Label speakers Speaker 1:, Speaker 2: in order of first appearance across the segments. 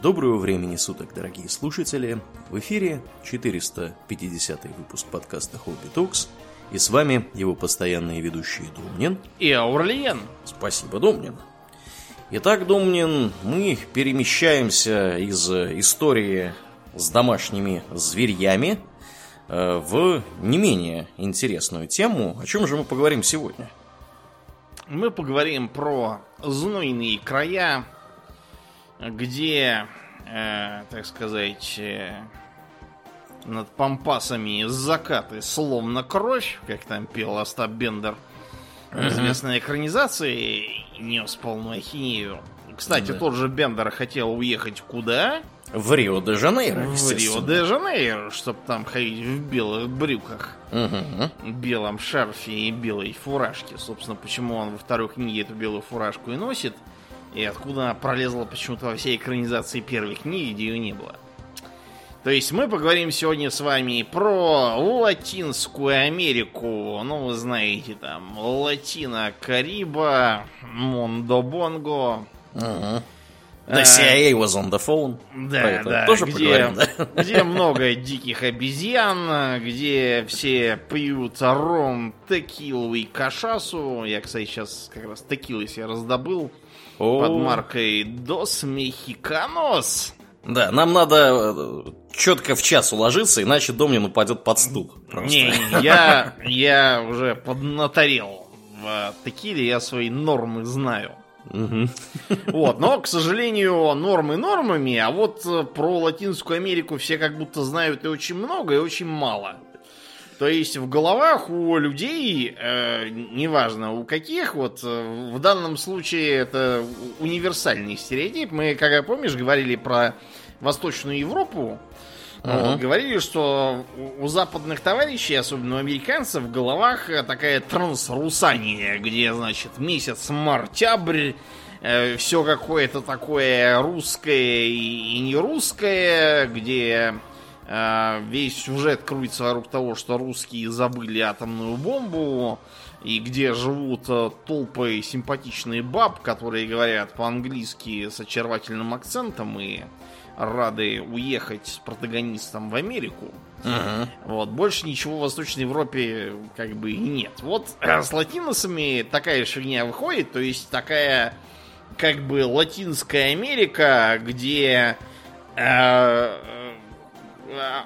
Speaker 1: Доброго времени суток, дорогие слушатели! В эфире 450 выпуск подкаста Хобби Токс, и с вами его постоянные ведущие Домнин
Speaker 2: и Аурлиен.
Speaker 1: Спасибо, Домнин. Итак, Домнин, мы перемещаемся из истории с домашними зверьями э, в не менее интересную тему. О чем же мы поговорим сегодня?
Speaker 2: Мы поговорим про знойные края где, э, так сказать, э, над пампасами закаты словно кровь, как там пел Остап Бендер, uh-huh. известной экранизации, нес полную ахинею. Кстати, да. тот же Бендер хотел уехать куда?
Speaker 1: В Рио-де-Жанейро,
Speaker 2: В Рио-де-Жанейро, чтобы там ходить в белых брюках, угу. белом шарфе и белой фуражке. Собственно, почему он во второй книге эту белую фуражку и носит – и откуда она пролезла почему-то во всей экранизации первой книги, где ее не было. То есть мы поговорим сегодня с вами про Латинскую Америку. Ну, вы знаете, там, Латина Кариба, Мондо Бонго.
Speaker 1: Угу. The CIA was on the phone.
Speaker 2: Да, да. Тоже где, да? где много диких обезьян, где все пьют ром, текилу и кашасу. Я, кстати, сейчас как раз текилы себе раздобыл. О. под маркой Dos Mexicanos.
Speaker 1: Да, нам надо э, четко в час уложиться, иначе Домнин упадет под стул.
Speaker 2: Просто. Не, я, я уже поднаторел в текиле, я свои нормы знаю. Угу. Вот, но, к сожалению, нормы нормами, а вот э, про Латинскую Америку все как будто знают и очень много, и очень мало. То есть в головах у людей, э, неважно у каких, вот э, в данном случае это универсальный стереотип. Мы, как помнишь, говорили про Восточную Европу. Uh-huh. Вот, говорили, что у, у западных товарищей, особенно у американцев, в головах такая трансрусания, где, значит, месяц мартябрь, э, все какое-то такое русское и, и не русское, где Э, весь сюжет крутится вокруг того, что русские забыли атомную бомбу, и где живут э, толпы симпатичные баб, которые говорят по-английски с очаровательным акцентом и рады уехать с протагонистом в Америку. Uh-huh. Вот, больше ничего в Восточной Европе как бы и нет. Вот э, с латиносами такая фигня выходит, то есть такая как бы Латинская Америка, где э, Э,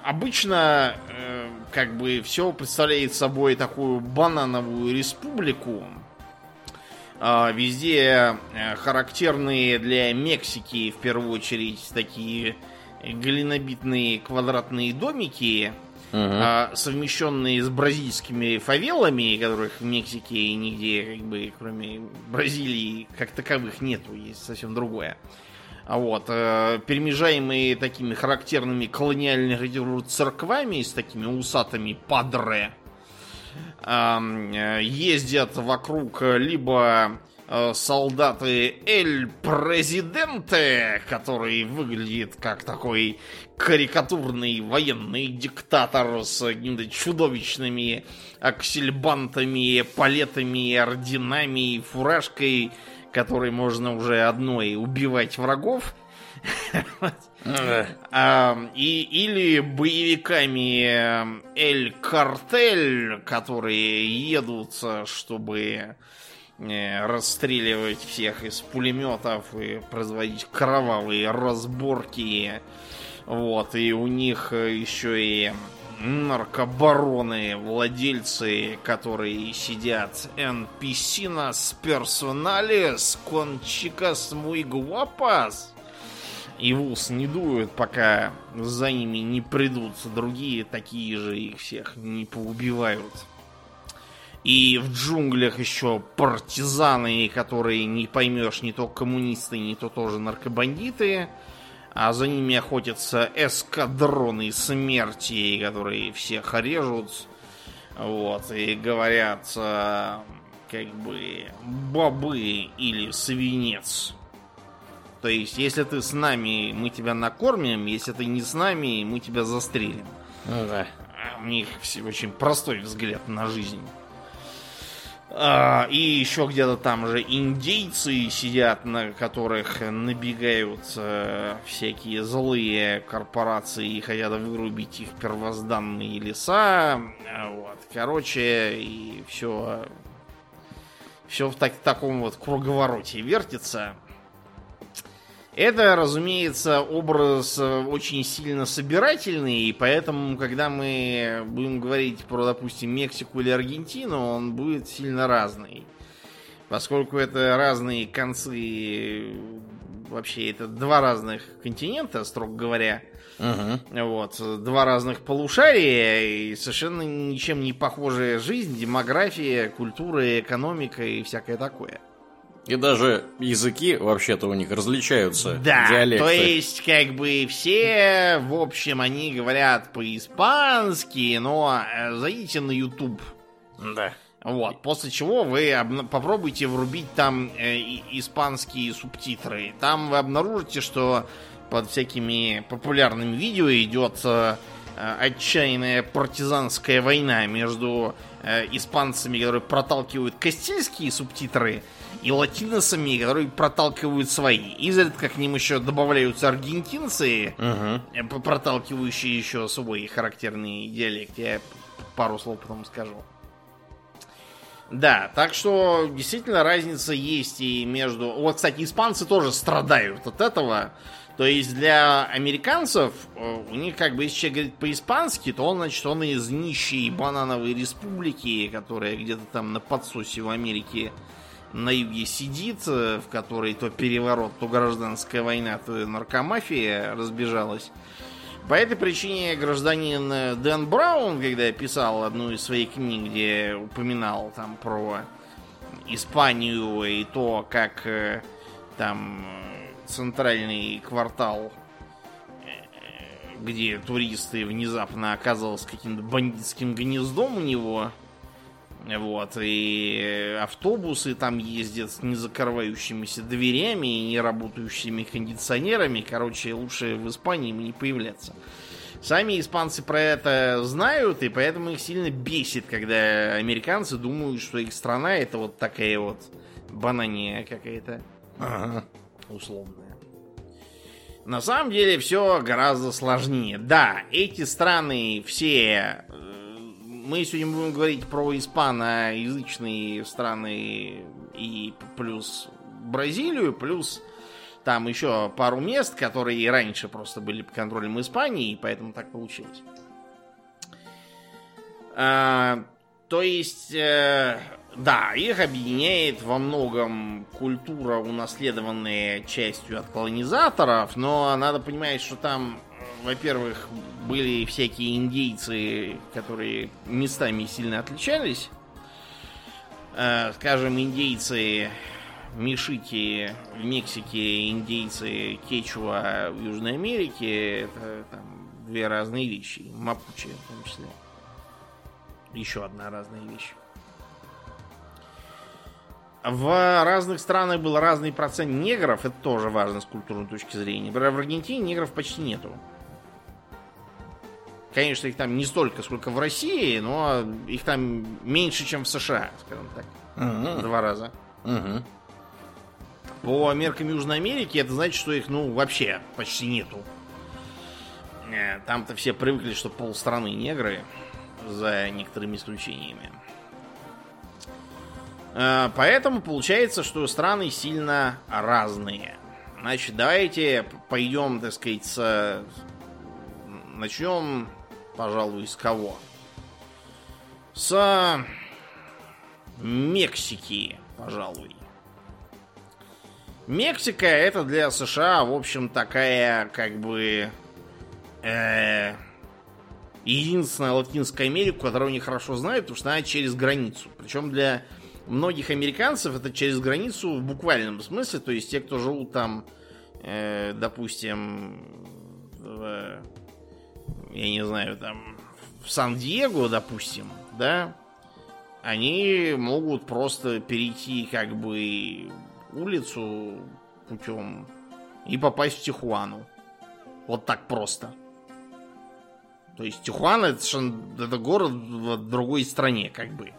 Speaker 2: обычно э, как бы все представляет собой такую банановую республику. Э, везде э, характерные для Мексики в первую очередь такие глинобитные квадратные домики, Uh-huh. совмещенные с бразильскими фавелами, которых в Мексике нигде, как бы, кроме Бразилии, как таковых нету, есть совсем другое. А вот, э, перемежаемые такими характерными колониальными церквами с такими усатыми падре, э, ездят вокруг либо э, солдаты Эль Президенте, который выглядит как такой карикатурный военный диктатор с какими-то чудовищными аксельбантами, палетами, орденами, фуражкой, которой можно уже одной убивать врагов. И, или боевиками Эль Картель, которые едут, чтобы э, расстреливать всех из пулеметов и производить кровавые разборки. Вот, и у них еще и наркобароны, владельцы, которые сидят NPC нас персоналес, кончикас muy. И в ус не дуют, пока за ними не придут другие, такие же их всех не поубивают. И в джунглях еще партизаны, которые не поймешь, не то коммунисты, не то тоже наркобандиты а за ними охотятся эскадроны смерти, которые всех режут, вот, и говорят, э, как бы, бобы или свинец. То есть, если ты с нами, мы тебя накормим, если ты не с нами, мы тебя застрелим.
Speaker 1: Ну да.
Speaker 2: У них очень простой взгляд на жизнь. А, и еще где-то там же индейцы сидят, на которых набегают всякие злые корпорации и хотят вырубить их первозданные леса. Вот. Короче, и все, все в так, таком вот круговороте вертится. Это, разумеется, образ э, очень сильно собирательный, и поэтому, когда мы будем говорить про, допустим, Мексику или Аргентину, он будет сильно разный. Поскольку это разные концы, вообще это два разных континента, строго говоря. Угу. Вот, два разных полушария и совершенно ничем не похожая жизнь, демография, культура, экономика и всякое такое.
Speaker 1: И даже языки вообще-то у них различаются.
Speaker 2: Да, диалекты. то есть как бы все, в общем, они говорят по-испански, но э, зайдите на YouTube.
Speaker 1: Да.
Speaker 2: Вот, после чего вы попробуйте врубить там э, испанские субтитры. Там вы обнаружите, что под всякими популярными видео идет э отчаянная партизанская война между э, испанцами, которые проталкивают кастильские субтитры, и латиносами, которые проталкивают свои. Изредка к ним еще добавляются аргентинцы, угу. проталкивающие еще свой характерный диалект. Я пару слов потом скажу. Да, так что действительно разница есть и между... Вот, кстати, испанцы тоже страдают от этого. То есть для американцев э, у них как бы, если человек говорит по-испански, то он, значит, он из нищей банановой республики, которая где-то там на подсосе в Америке на юге сидит, э, в которой то переворот, то гражданская война, то наркомафия разбежалась. По этой причине гражданин э, Дэн Браун, когда писал одну из своих книг, где упоминал там про Испанию и то, как э, там центральный квартал, где туристы внезапно оказался каким-то бандитским гнездом у него, вот, и автобусы там ездят с незакрывающимися дверями и не работающими кондиционерами. Короче, лучше в Испании не появляться. Сами испанцы про это знают, и поэтому их сильно бесит, когда американцы думают, что их страна это вот такая вот банания какая-то. Ага. Условная. На самом деле все гораздо сложнее. Да, эти страны все мы сегодня будем говорить про испаноязычные страны и плюс Бразилию, плюс там еще пару мест, которые и раньше просто были под контролем Испании, и поэтому так получилось. А, то есть, э, да, их объединяет во многом культура, унаследованная частью от колонизаторов, но надо понимать, что там во-первых, были всякие индейцы, которые местами сильно отличались. Э, скажем, индейцы Мишики в Мексике, индейцы Кечуа в Южной Америке, это там две разные вещи. Мапучи в том числе. Еще одна разная вещь. В разных странах был разный процент негров, это тоже важно с культурной точки зрения. В Аргентине негров почти нету. Конечно, их там не столько, сколько в России, но их там меньше, чем в США, скажем так. Угу. Два раза. Угу. По меркам Южной Америки это значит, что их, ну, вообще почти нету. Э, там-то все привыкли, что полстраны негры, за некоторыми исключениями. Э, поэтому получается, что страны сильно разные. Значит, давайте пойдем, так сказать, с... начнем Пожалуй, с кого? С Мексики, пожалуй. Мексика это для США, в общем, такая, как бы, э, единственная Латинская Америка, которую они хорошо знают, потому что она через границу. Причем для многих американцев это через границу в буквальном смысле, то есть те, кто живут там, э, допустим, в я не знаю, там, в Сан-Диего, допустим, да, они могут просто перейти как бы улицу путем и попасть в Тихуану. Вот так просто. То есть Тихуана это, это город в другой стране, как бы.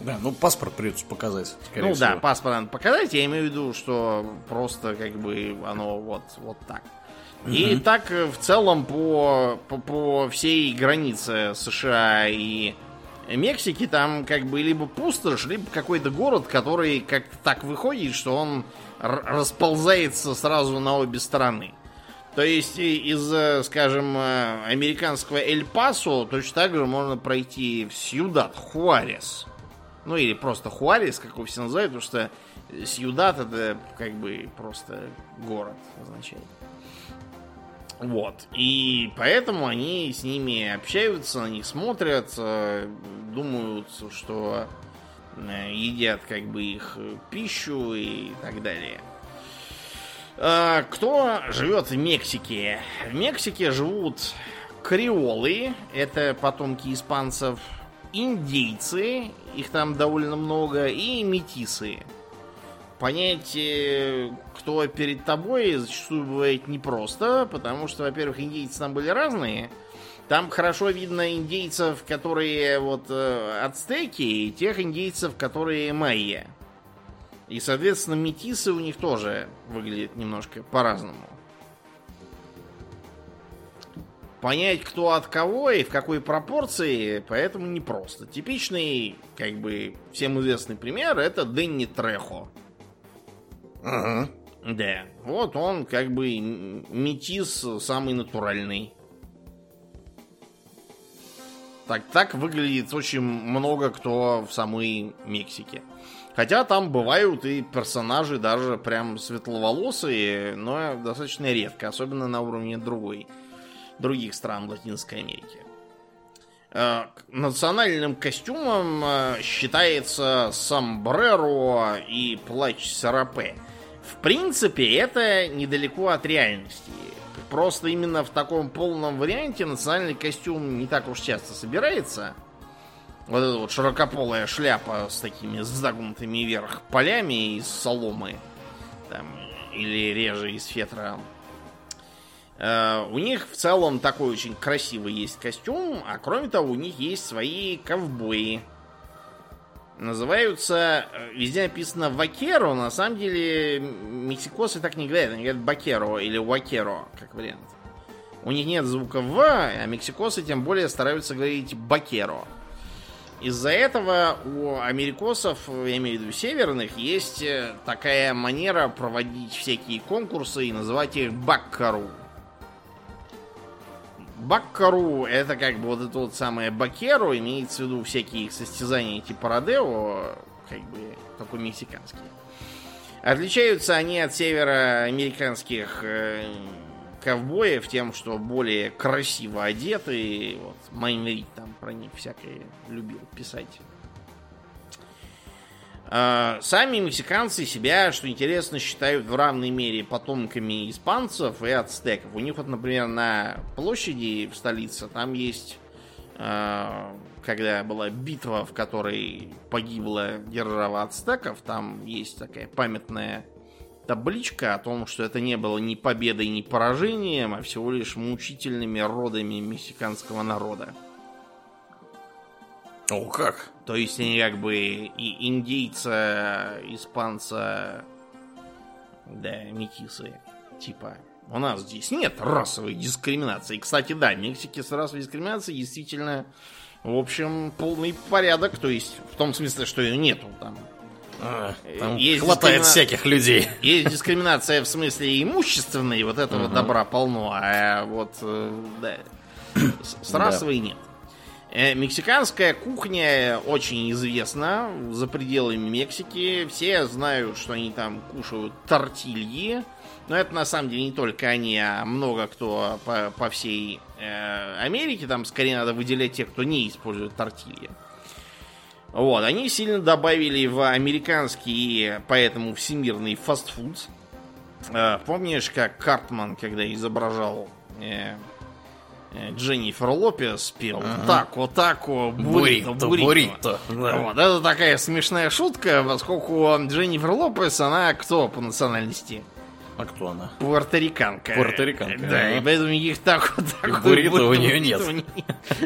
Speaker 1: Да, ну паспорт придется показать.
Speaker 2: Ну всего. да, паспорт надо показать, я имею в виду, что просто как бы оно вот, вот так. Mm-hmm. И так э, в целом по, по, по всей границе США и Мексики там как бы либо пустошь, либо какой-то город, который как так выходит, что он расползается сразу на обе стороны. То есть из, э, скажем, э, американского Эль-Пасо точно так же можно пройти в Сьюдат, Хуарес. Ну или просто Хуарес, как его все называют, потому что Сьюдат это как бы просто город означает. Вот. И поэтому они с ними общаются, них смотрят, э, думают, что едят как бы их пищу и так далее. А, кто живет в Мексике? В Мексике живут креолы, это потомки испанцев, индейцы, их там довольно много, и метисы. Понять, э, кто перед тобой, зачастую бывает непросто, потому что, во-первых, индейцы там были разные. Там хорошо видно индейцев, которые вот э, ацтеки, и тех индейцев, которые майя. И, соответственно, метисы у них тоже выглядят немножко по-разному. Понять, кто от кого и в какой пропорции, поэтому непросто. Типичный, как бы, всем известный пример, это Дэнни Трехо. Ага. Да, вот он как бы метис самый натуральный. Так, так выглядит очень много кто в самой Мексике. Хотя там бывают и персонажи даже прям светловолосые, но достаточно редко, особенно на уровне другой, других стран Латинской Америки. Э, национальным костюмом э, считается сомбреро и плащ сарапе. В принципе, это недалеко от реальности. Просто именно в таком полном варианте национальный костюм не так уж часто собирается – вот эта вот широкополая шляпа с такими загнутыми вверх полями из соломы. Там, или реже из фетра. Uh, у них в целом такой очень красивый есть костюм, а кроме того, у них есть свои ковбои. Называются, э, везде написано вакеро, на самом деле мексикосы так не говорят, они говорят бакеро или вакеро, как вариант. У них нет звука в, а мексикосы тем более стараются говорить бакеро. Из-за этого у америкосов, я имею в виду северных, есть э, такая манера проводить всякие конкурсы и называть их баккару. Баккару это как бы вот это вот самое бакеру, имеется в виду всякие состязания типа Родео, как бы такой мексиканский. Отличаются они от североамериканских э, ковбоев тем, что более красиво одеты. Вот Майн Рид там про них всякое любил писать. А, сами мексиканцы себя, что интересно, считают в равной мере потомками испанцев и ацтеков. У них вот, например, на площади в столице там есть, а, когда была битва, в которой погибла держава ацтеков, там есть такая памятная табличка о том, что это не было ни победой, ни поражением, а всего лишь мучительными родами мексиканского народа.
Speaker 1: О, как?
Speaker 2: То есть они как бы и индейца, испанца, да, метисы, типа. У нас здесь нет расовой дискриминации. Кстати, да, в Мексике с расовой дискриминацией действительно, в общем, полный порядок. То есть, в том смысле, что ее нету там
Speaker 1: а, там есть хватает дискримина... всяких людей.
Speaker 2: Есть дискриминация в смысле имущественной, вот этого угу. добра полно, а вот э, да, с расовой нет. Э, мексиканская кухня очень известна за пределами Мексики. Все знают, что они там кушают тортильи. Но это на самом деле не только они, а много кто по, по всей э, Америке. Там скорее надо выделять тех, кто не использует тортильи. Вот, они сильно добавили в американский, поэтому всемирный фастфуд. Э, помнишь, как Картман, когда изображал э, Дженнифер Лопес пел ага. так, вот так, буррито. буррито. Да. Вот, это такая смешная шутка, поскольку Дженнифер Лопес, она кто по национальности?
Speaker 1: А кто она?
Speaker 2: Пуэрториканка.
Speaker 1: Пуэрториканка.
Speaker 2: Да, ага. и поэтому их так вот
Speaker 1: так Буррито у нее нет.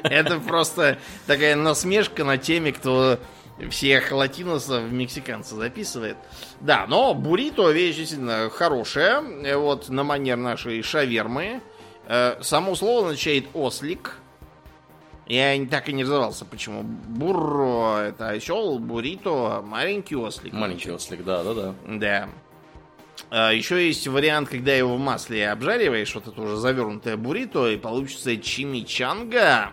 Speaker 2: Это просто такая насмешка на теме, кто всех латиносов в мексиканца записывает. Да, но буррито вещь действительно хорошая. Вот на манер нашей шавермы. Э, само слово означает ослик. Я так и не разобрался, почему. Бурро это осел, буррито маленький ослик.
Speaker 1: Маленький ослик, да, да, да.
Speaker 2: Да. А, еще есть вариант, когда его в масле обжариваешь, вот это уже завернутое буррито, и получится чимичанга.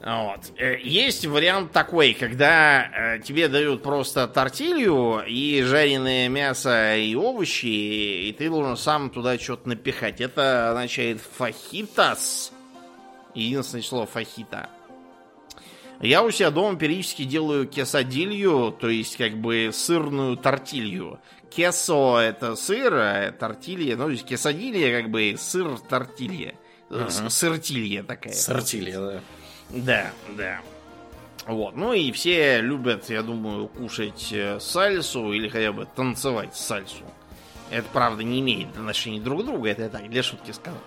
Speaker 2: Вот. Э, есть вариант такой, когда э, тебе дают просто тортилью и жареное мясо и овощи, и ты должен сам туда что-то напихать. Это означает фахитас. Единственное слово фахита. Я у себя дома периодически делаю кесадилью, то есть как бы сырную тортилью. Кесо это сыр, а тортилья, ну, то есть кесадилья как бы сыр тортилья. Uh-huh. Сыртилья такая.
Speaker 1: Сыртилья, да.
Speaker 2: Да, да. Вот. Ну и все любят, я думаю, кушать э, сальсу или хотя бы танцевать сальсу. Это, правда, не имеет отношения друг к другу, это я так для шутки сказал.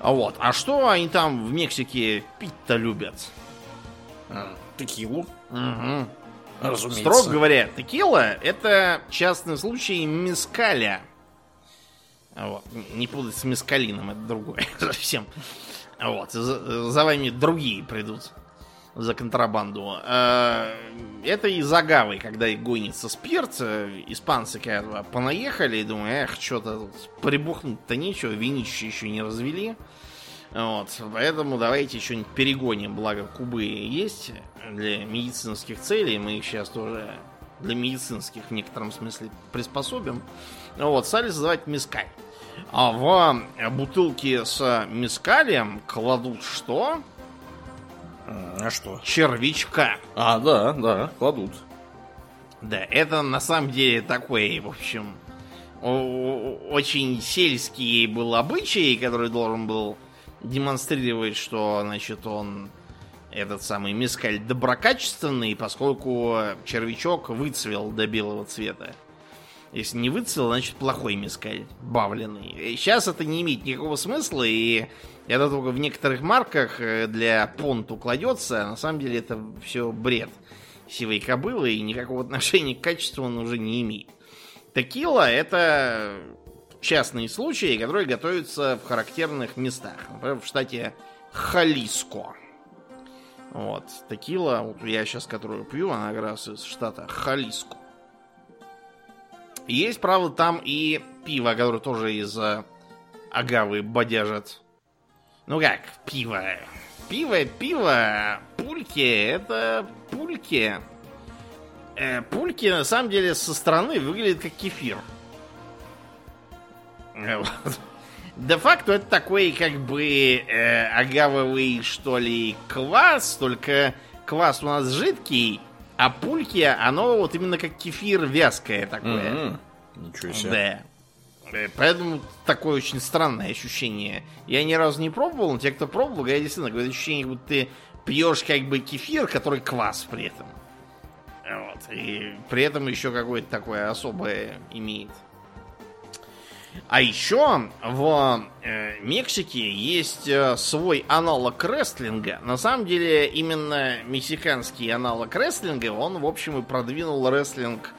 Speaker 2: Вот. А что они там в Мексике пить-то любят?
Speaker 1: А, текилу.
Speaker 2: Угу. Разумеется. Строго говоря, текила это частный случай мескаля. Вот. Не путать с мескалином, это другое совсем. Вот, за, за вами другие придут за контрабанду. А, это из агавы, когда их гонится спирт. Испанцы когда понаехали и думают, эх, что-то прибухнуть-то нечего, винища еще не развели. Вот, поэтому давайте что-нибудь перегоним, благо кубы есть для медицинских целей. Мы их сейчас тоже для медицинских в некотором смысле приспособим. Вот, стали создавать мискаль. А в бутылке с мискалем кладут что?
Speaker 1: А что?
Speaker 2: Червячка.
Speaker 1: А, да, да, кладут.
Speaker 2: Да, это на самом деле такой, в общем, очень сельский был обычай, который должен был демонстрировать, что, значит, он этот самый мискаль доброкачественный, поскольку червячок выцвел до белого цвета. Если не выцвел, значит плохой мискаль, бавленный. Сейчас это не имеет никакого смысла, и это только в некоторых марках э, для понту кладется, а на самом деле это все бред сивой кобылы, и никакого отношения к качеству он уже не имеет. Текила это частные случаи, которые готовятся в характерных местах. Например, в штате Халиско. Вот. Текила, вот я сейчас которую пью, она как раз из штата Халиско. Есть, правда, там и пиво, которое тоже из э, агавы бодяжат. Ну как, пиво? Пиво, пиво, пульки, это пульки. Э, пульки, на самом деле, со стороны выглядят как кефир. Э, Де-факто это такой, как бы, э, агавовый, что ли, квас, только квас у нас жидкий, а пульки, оно вот именно как кефир вязкое такое. Mm-hmm.
Speaker 1: Ничего себе.
Speaker 2: Да. Э, поэтому такое очень странное ощущение. Я ни разу не пробовал, но те, кто пробовал, говорят, действительно, говорят, ощущение, будто ты пьешь как бы кефир, который квас при этом. Вот. И при этом еще какое-то такое особое имеет. А еще в э, Мексике есть э, свой аналог рестлинга. На самом деле, именно мексиканский аналог рестлинга, он, в общем, и продвинул рестлинг,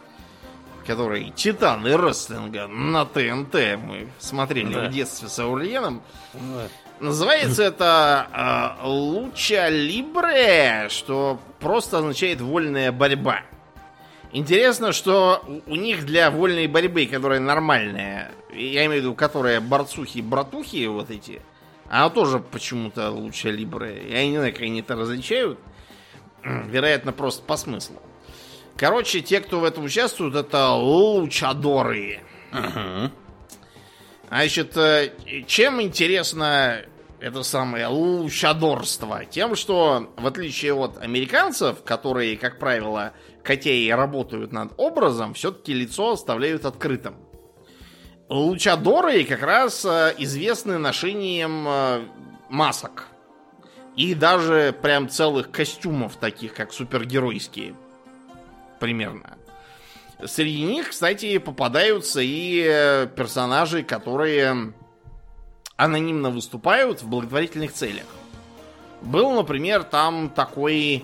Speaker 2: который титаны рестлинга на ТНТ. Мы смотрели да. в детстве с Аурлиеном. Да. Называется это э, Луча Либре, что просто означает вольная борьба. Интересно, что у них для вольной борьбы, которая нормальная, я имею в виду, которая борцухи-братухи вот эти, она тоже почему-то лучше Либре. Я не знаю, как они это различают. Вероятно, просто по смыслу. Короче, те, кто в этом участвуют, это лучадоры. Ага. Значит, э, чем интересно это самое лучадорство? Тем, что в отличие от американцев, которые, как правило, хотя работают над образом, все-таки лицо оставляют открытым. Лучадоры как раз э, известны ношением э, масок. И даже прям целых костюмов, таких как супергеройские. Примерно. Среди них, кстати, попадаются и э, персонажи, которые анонимно выступают в благотворительных целях. Был, например, там такой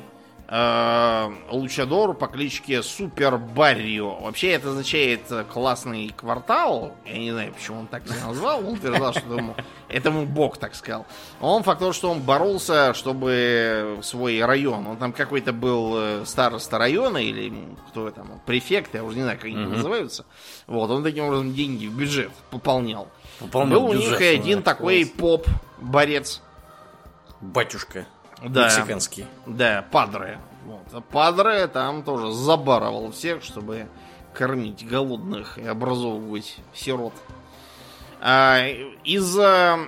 Speaker 2: лучадор по кличке Супер Баррио. Вообще это означает классный квартал. Я не знаю, почему он так не назвал. Он утверждал, что ему, этому бог так сказал. Он факт того, что он боролся, чтобы свой район, он там какой-то был э, староста района или кто там, префект, я уже не знаю, как они mm называются. Вот, он таким образом деньги в бюджет пополнял. пополнял был у них один такой поп-борец.
Speaker 1: Батюшка.
Speaker 2: Да. Мексиканский. Да, Падре. Вот. А Падре там тоже забарывал всех, чтобы кормить голодных и образовывать сирот. А, из-за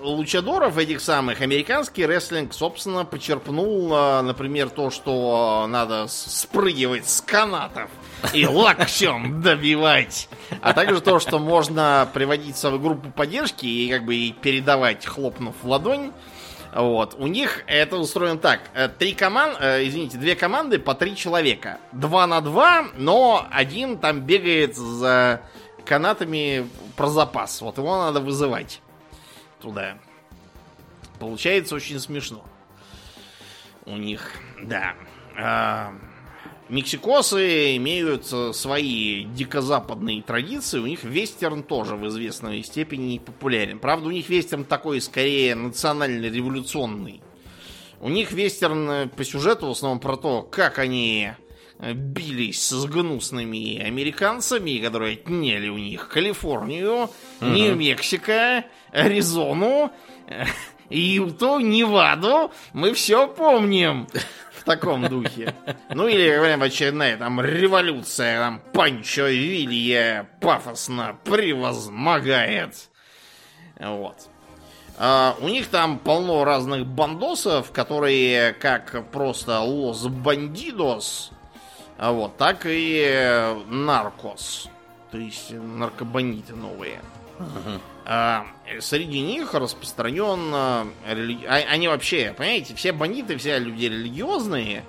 Speaker 2: лучадоров этих самых американский рестлинг, собственно, почерпнул, а, например, то, что надо спрыгивать с канатов и локтем добивать. А также то, что можно приводить свою группу поддержки и как бы передавать, хлопнув в ладонь вот. У них это устроено так. Э, три команды, э, извините, две команды по три человека. Два на два, но один там бегает за канатами про запас. Вот его надо вызывать туда. Получается очень смешно. У них, да. Мексикосы имеют э, свои дикозападные традиции, у них вестерн тоже в известной степени популярен. Правда, у них вестерн такой скорее национально-революционный. У них вестерн э, по сюжету в основном про то, как они э, бились с гнусными американцами, которые отняли у них Калифорнию, угу. Нью-Мексико, Аризону, Юту, Неваду. Мы все помним в таком духе. Ну или, говорим, очередная там революция, там Панчо Вилья пафосно превозмогает. Вот. Uh, у них там полно разных бандосов, которые как просто лос бандидос, а вот, так и наркос. То есть наркобандиты новые. Uh-huh. А, среди них распространен... А, они вообще, понимаете, все бандиты, все люди религиозные.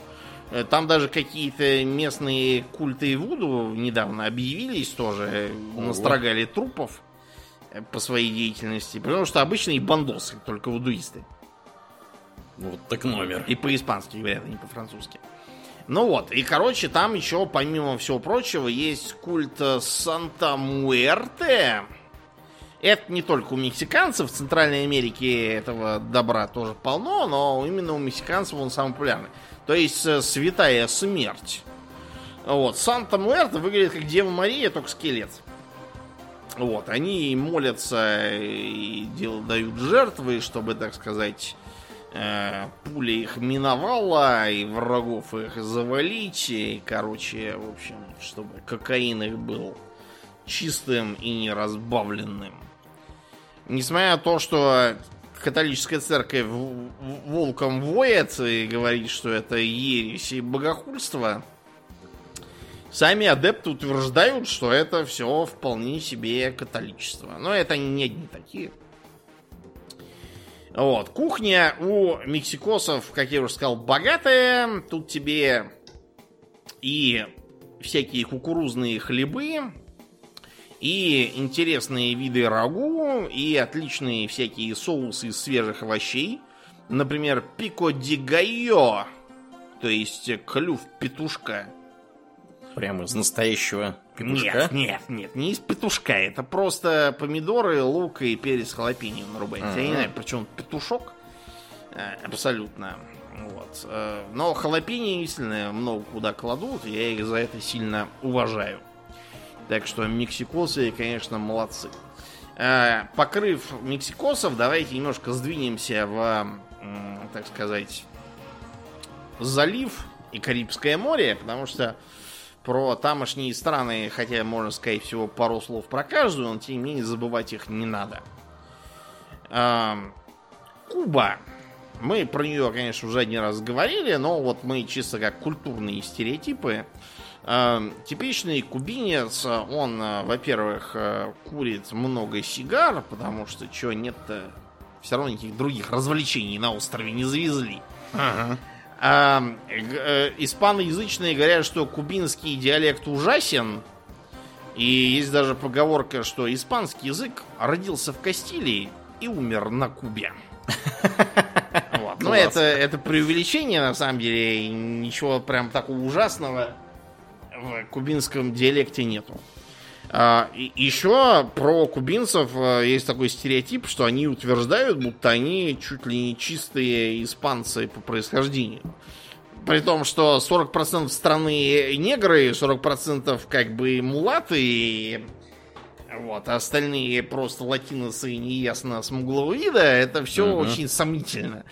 Speaker 2: Э, там даже какие-то местные культы Вуду недавно объявились тоже, Ого. настрогали трупов э, по своей деятельности. Потому что обычные бандосы, только вудуисты.
Speaker 1: Вот так номер.
Speaker 2: И по-испански говорят, а не по-французски. Ну вот, и короче, там еще, помимо всего прочего, есть культ Санта-Муэрте. Это не только у мексиканцев, в Центральной Америке этого добра тоже полно, но именно у мексиканцев он самый популярный. То есть э, святая смерть. Вот. Санта-Муэрта выглядит как Дева Мария, только скелет. Вот. Они молятся и дел, дают жертвы, чтобы, так сказать, э, пуля их миновала, и врагов их завалить. И, короче, в общем, чтобы кокаин их был чистым и неразбавленным. Несмотря на то, что католическая церковь волком воет и говорит, что это ересь и богохульство, сами адепты утверждают, что это все вполне себе католичество. Но это не одни такие. Вот. Кухня у мексикосов, как я уже сказал, богатая. Тут тебе и всякие кукурузные хлебы, и интересные виды рагу, и отличные всякие соусы из свежих овощей. Например, пико ди гайо, то есть клюв петушка.
Speaker 1: Прямо из настоящего петушка?
Speaker 2: Нет, нет, нет, не из петушка. Это просто помидоры, лук и перец халапеньо нарубать. Uh-huh. Я не знаю, причем петушок. Э, абсолютно. Вот. Э, но халапеньо действительно много куда кладут. Я их за это сильно уважаю. Так что мексикосы, конечно, молодцы. Э, покрыв мексикосов, давайте немножко сдвинемся в, так сказать, залив и Карибское море, потому что про тамошние страны, хотя можно сказать всего пару слов про каждую, но тем не менее забывать их не надо. Э, Куба. Мы про нее, конечно, уже один раз говорили, но вот мы чисто как культурные стереотипы типичный кубинец, он, э, во-первых, э, курит много сигар, потому что чего нет-то, все равно никаких других развлечений на острове не завезли. Ага. А, э, испаноязычные говорят, что кубинский диалект ужасен. И есть даже поговорка, что испанский язык родился в Кастилии и умер на Кубе. Вот. Ну, Ну, это, это преувеличение, на самом деле. Ничего прям такого ужасного в кубинском диалекте нету. А, еще про кубинцев э, есть такой стереотип, что они утверждают, будто они чуть ли не чистые испанцы по происхождению. При том, что 40% страны негры, 40% как бы мулаты, и вот, а остальные просто латиносы неясно смуглого вида, это все угу. очень сомнительно.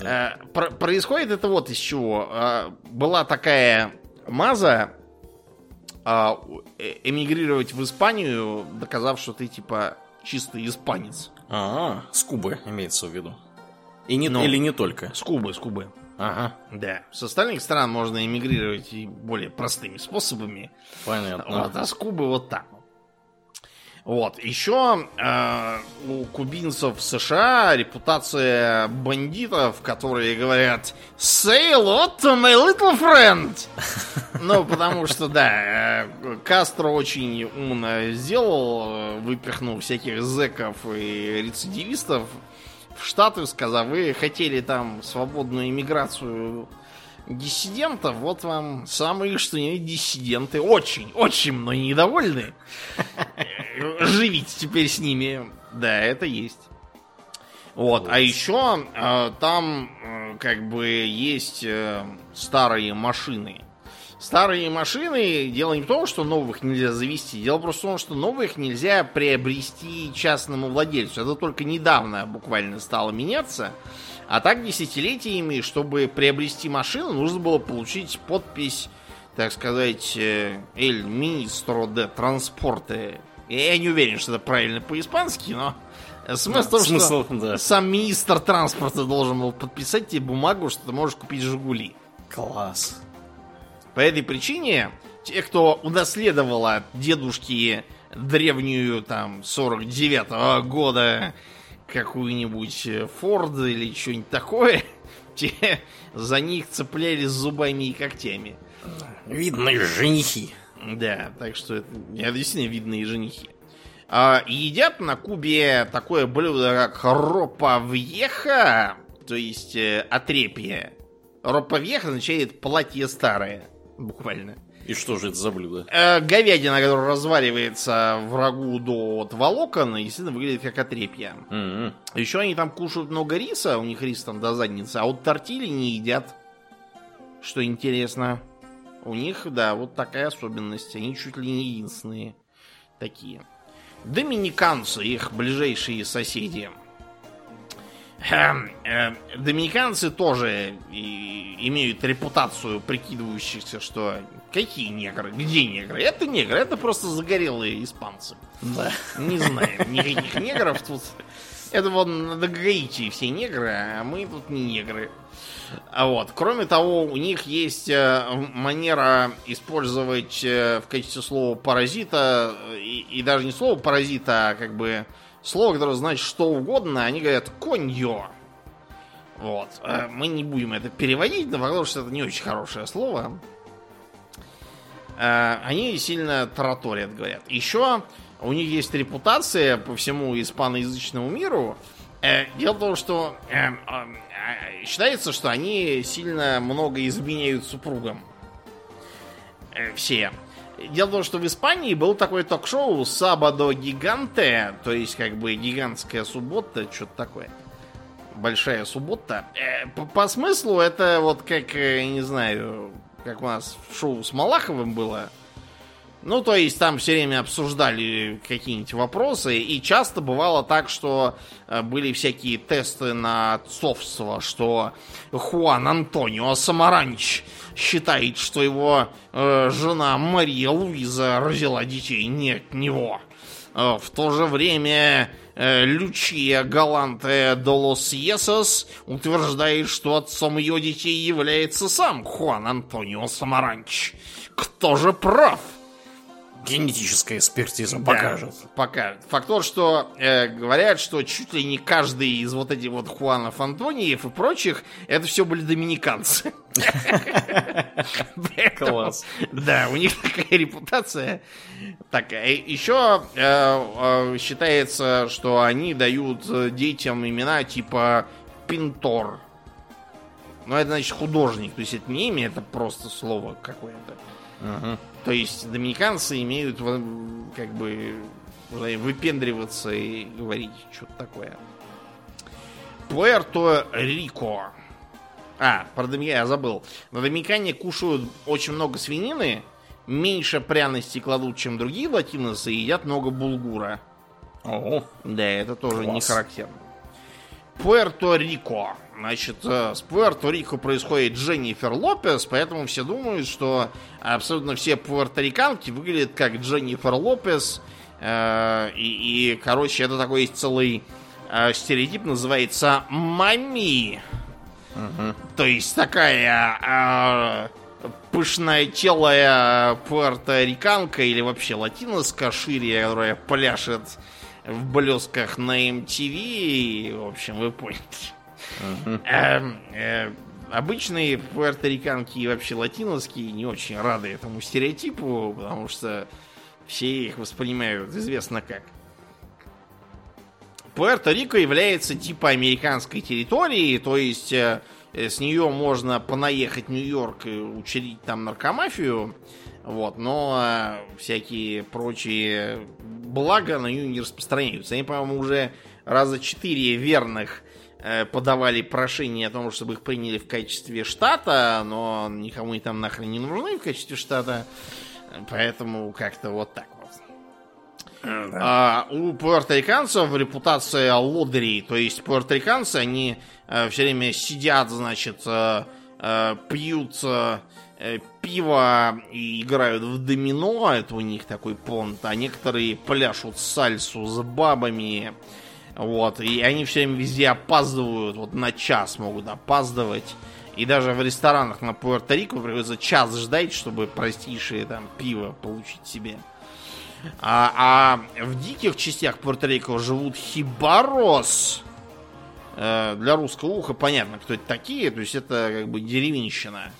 Speaker 2: Да. А, про- происходит это вот из чего. А, была такая маза а, э, эмигрировать в Испанию, доказав, что ты типа чистый испанец.
Speaker 1: А, с Кубы имеется в виду. И не, ну, или не только?
Speaker 2: С Кубы, с Кубы.
Speaker 1: Ага.
Speaker 2: Да. С остальных стран можно эмигрировать и более простыми способами.
Speaker 1: Понятно.
Speaker 2: Вот, а с Кубы вот так. Вот. Еще э, у кубинцев в США репутация бандитов, которые говорят «Say hello to my little friend!» Ну, потому что, да, э, Кастро очень умно сделал, выпихнул всяких зеков и рецидивистов в Штаты, сказав, вы хотели там свободную иммиграцию диссидентов, вот вам самые что ни диссиденты. Очень, очень мной недовольны. Живите теперь с ними. Да, это есть. Вот, а еще э, там э, как бы есть э, старые машины. Старые машины, дело не в том, что новых нельзя завести, дело просто в том, что новых нельзя приобрести частному владельцу. Это только недавно буквально стало меняться. А так десятилетиями, чтобы приобрести машину, нужно было получить подпись, так сказать, «Эль Министро де Транспорте». Я не уверен, что это правильно по-испански, но смысл в том, смысл, что да. сам министр транспорта должен был подписать тебе бумагу, что ты можешь купить «Жигули».
Speaker 1: Класс.
Speaker 2: По этой причине те, кто унаследовал от дедушки древнюю там 49-го года какую-нибудь Форд э, или что-нибудь такое, те за них цеплялись зубами и когтями.
Speaker 1: Видные женихи.
Speaker 2: Да, так что это действительно видные женихи. А, едят на Кубе такое блюдо, как роповьеха, то есть э, отрепье. Роповьеха означает платье старое, буквально.
Speaker 1: И что же это за блюдо?
Speaker 2: Э, говядина, которая разваливается в рагу до вот, волокон, естественно, выглядит как отрепья. Mm-hmm. Еще они там кушают много риса, у них рис там до задницы, а вот тортили не едят. Что интересно. У них, да, вот такая особенность. Они чуть ли не единственные такие. Доминиканцы, их ближайшие соседи. Э, доминиканцы тоже и, имеют репутацию прикидывающихся, что какие негры, где негры? Это негры, это просто загорелые испанцы.
Speaker 1: Да.
Speaker 2: Не знаю, никаких негров тут. Это вот на Гаити все негры, а мы тут не негры. А вот, кроме того, у них есть э, манера использовать э, в качестве слова паразита, и, и даже не слово паразита, а как бы слово, которое значит что угодно, они говорят коньо. Вот. Э, мы не будем это переводить, но потому что это не очень хорошее слово. Они сильно тараторят, говорят. Еще у них есть репутация по всему испаноязычному миру. Дело в том, что считается, что они сильно много изменяют супругам. Э, все. Дело в том, что в Испании был такой ток-шоу Сабадо Гиганте, то есть как бы гигантская суббота, что-то такое. Большая суббота. Э, по, по смыслу это вот как, э, не знаю, как у нас шоу с Малаховым было. Ну, то есть там все время обсуждали какие-нибудь вопросы, и часто бывало так, что э, были всякие тесты на отцовство, что Хуан Антонио Самаранч считает, что его э, жена Мария Луиза родила детей не от него. Э, в то же время э, Лючия Галанте Долос Есос утверждает, что отцом ее детей является сам Хуан Антонио Самаранч. Кто же прав?
Speaker 1: Генетическая экспертиза да, покажет.
Speaker 2: Покажет. Факт тот, что э, говорят, что чуть ли не каждый из вот этих вот Хуанов Антониев и прочих, это все были доминиканцы.
Speaker 1: Класс.
Speaker 2: Да, у них такая репутация. Такая. Еще э, э, считается, что они дают детям имена типа Пинтор. Но это значит художник. То есть это не имя, это просто слово какое-то. То есть доминиканцы имеют как бы выпендриваться и говорить что-то такое. Пуэрто-Рико. А, про Доминикане я забыл. На Доминикане кушают очень много свинины, меньше пряностей кладут, чем другие латиносы, и едят много булгура.
Speaker 1: О,
Speaker 2: Да, это тоже
Speaker 1: Класс.
Speaker 2: не характерно. Пуэрто-Рико. Значит, э, с Пуэрто-Рико происходит Дженнифер Лопес, поэтому все думают, что абсолютно все пуэрториканки выглядят как Дженнифер Лопес. Э, И, и, короче, это такой есть целый э, стереотип, называется «мами». То есть такая э, пышная телая пуэрториканка или вообще латиноска шире, которая пляшет в блесках на MTV. и, В общем, вы поняли. Эм, э, Обычные пуэрториканки и вообще латиноские не очень рады этому стереотипу, потому что все их воспринимают известно как. Пуэрто-Рико является типа американской территорией, то есть э, э, с нее можно понаехать в Нью-Йорк и учредить там наркомафию, вот, но э, всякие прочие блага на нее не распространяются. Они, по-моему, уже раза четыре верных подавали прошение о том, чтобы их приняли в качестве штата, но никому они там нахрен не нужны в качестве штата, поэтому как-то вот так вот. А, у пуэрториканцев репутация лодырей. То есть пуэрториканцы, они все время сидят, значит, э, э, пьют э, э, пиво и играют в домино. Это у них такой понт. А некоторые пляшут сальсу с бабами. Вот. И они все время везде опаздывают. Вот на час могут опаздывать. И даже в ресторанах на Пуэрто-Рико приходится час ждать, чтобы простейшее там пиво получить себе. А, а в диких частях Пуэрто-Рико живут хибарос. Э, для русского уха понятно, кто это такие. То есть это как бы деревенщина.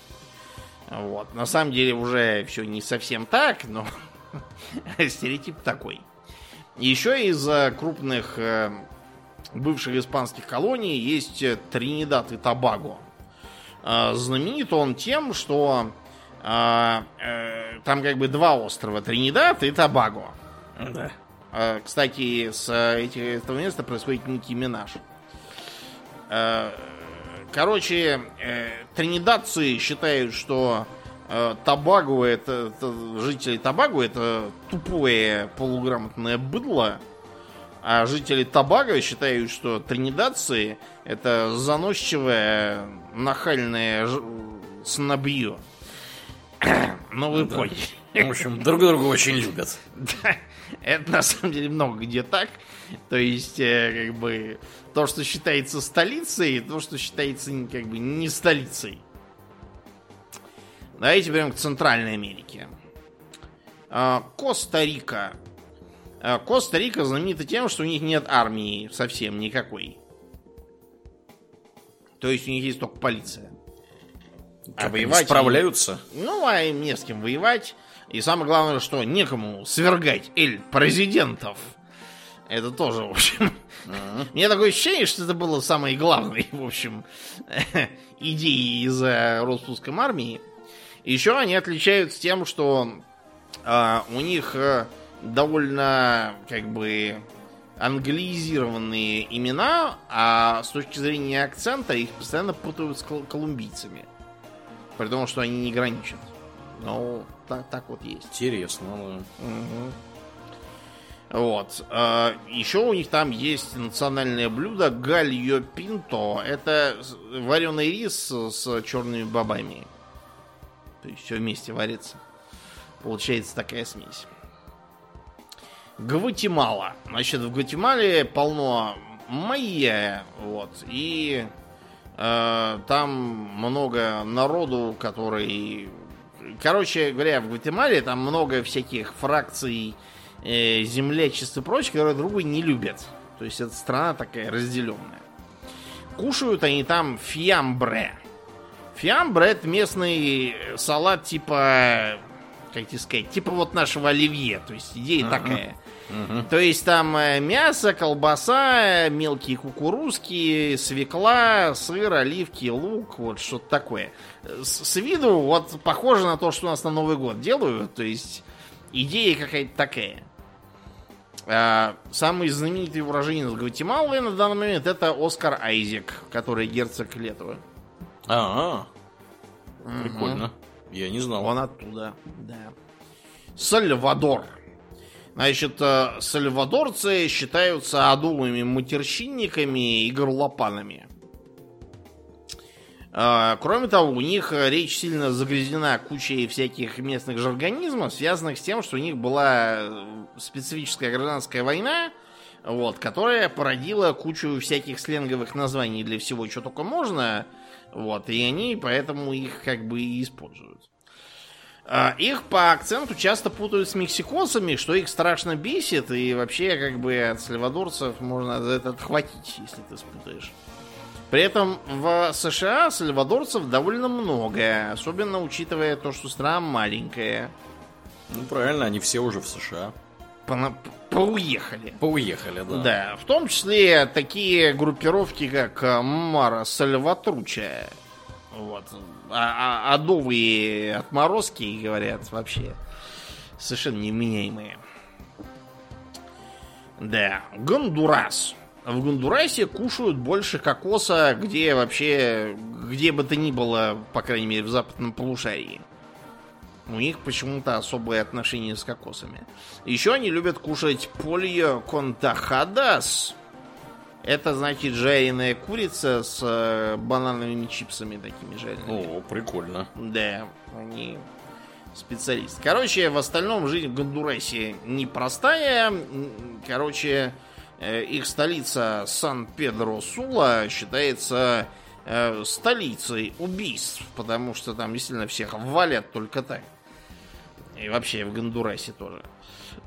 Speaker 2: Вот. На самом деле уже все не совсем так, но стереотип такой. Еще из крупных э, бывших испанских колоний есть э, Тринидад и Тобаго. Э, Знаменит он тем, что там как бы два острова Тринидад и Тобаго.
Speaker 1: Да.
Speaker 2: Кстати, с этого места происходит некий Минаж. Короче, тринидадцы считают, что э, Тобаго это, это- жители Тобаго это тупое полуграмотное быдло, а жители Тобаго считают, что тринидадцы это заносчивое нахальное ж- снобье. Ну вы
Speaker 1: Да.
Speaker 2: поняли.
Speaker 1: В общем, друг друга очень любят.
Speaker 2: Да, это на самом деле много где так. То есть, э, как бы, то, что считается столицей, то, что считается как бы не столицей. Давайте перейдем к Центральной Америке. А, Коста-Рика. А, Коста-Рика знаменита тем, что у них нет армии совсем никакой. То есть у них есть только полиция.
Speaker 1: Как они
Speaker 2: воевать
Speaker 1: справляются?
Speaker 2: ну, а им не с кем воевать. И самое главное, что некому свергать эль президентов. Это тоже, в общем... Мне такое ощущение, что это было самой главной, в общем, идеей из-за распуском армии. Еще они отличаются тем, что а, у них э, довольно, как бы, англизированные имена, а с точки зрения акцента их постоянно путают с кол- колумбийцами. При том, что они не граничат. Ну, так, так вот есть.
Speaker 1: Интересно. ну,
Speaker 2: Мгм. Вот. Еще у них там есть национальное блюдо гальо пинто. Это вареный рис с черными бобами. То есть все вместе варится. Получается такая смесь. Гватемала. Значит, в Гватемале полно майя. Вот. И э, там много народу, который... Короче говоря, в Гватемале там много всяких фракций э, землячеств и прочее, которые другой не любят. То есть это страна такая разделенная. Кушают они там фиамбре. Фиамбре это местный салат типа, как тебе сказать, типа вот нашего оливье. То есть идея
Speaker 1: Ага.
Speaker 2: такая. Угу. То есть там э, мясо, колбаса, мелкие кукурузки, свекла, сыр, оливки, лук, вот что-то такое. С, с виду вот похоже на то, что у нас на Новый год делают. То есть идея какая-то такая. А, самый знаменитый уроженец Гватемалы на данный момент это Оскар Айзек, который герцог Летова.
Speaker 1: А, -а, -а. прикольно. Я не знал.
Speaker 2: Он оттуда, да. Сальвадор. Значит, э, сальвадорцы считаются адовыми матерщинниками и горлопанами. Э, кроме того, у них речь сильно загрязнена кучей всяких местных же организмов, связанных с тем, что у них была э, специфическая гражданская война, вот, которая породила кучу всяких сленговых названий для всего, что только можно, вот, и они поэтому их как бы и используют. А, их по акценту часто путают с мексикосами, что их страшно бесит, и вообще как бы от сальвадорцев можно за это отхватить, если ты спутаешь. При этом в США сальвадорцев довольно много, особенно учитывая то, что страна маленькая.
Speaker 1: Ну правильно, они все уже в США.
Speaker 2: По поуехали.
Speaker 1: Поуехали, да.
Speaker 2: Да, в том числе такие группировки, как Мара Сальватруча. Вот а, а, адовые отморозки, говорят, вообще совершенно неменяемые. Да, Гондурас. В Гондурасе кушают больше кокоса, где вообще, где бы то ни было, по крайней мере, в западном полушарии. У них почему-то особое отношение с кокосами. Еще они любят кушать полио контахадас. Это значит жареная курица с э, банановыми чипсами такими жареными.
Speaker 1: О, прикольно.
Speaker 2: Да, они специалисты. Короче, в остальном жизнь в Гондурасе непростая. Короче, э, их столица Сан-Педро-Сула считается э, столицей убийств, потому что там действительно всех валят только так. И вообще в Гондурасе тоже.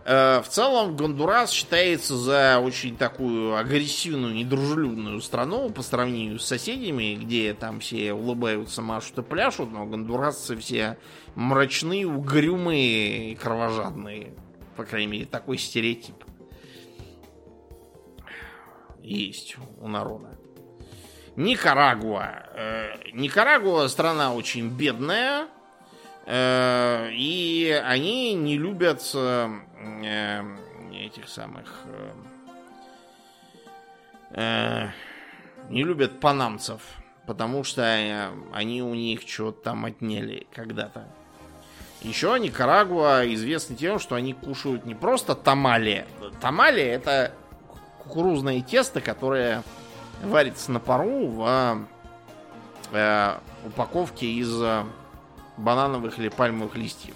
Speaker 2: Э, в целом Гондурас считается за очень такую агрессивную, недружелюбную страну по сравнению с соседями, где там все улыбаются, машут и пляшут, но гондурасцы все мрачные, угрюмые и кровожадные. По крайней мере, такой стереотип есть у народа. Никарагуа. Э, Никарагуа страна очень бедная, Э, и они не любят э, этих самых... Не любят панамцев, потому что они у них что-то там отняли когда-то. Еще Никарагуа известны тем, что они кушают не просто тамали. Тамали это кукурузное тесто, которое варится на пару в э, упаковке из банановых или пальмовых листьев.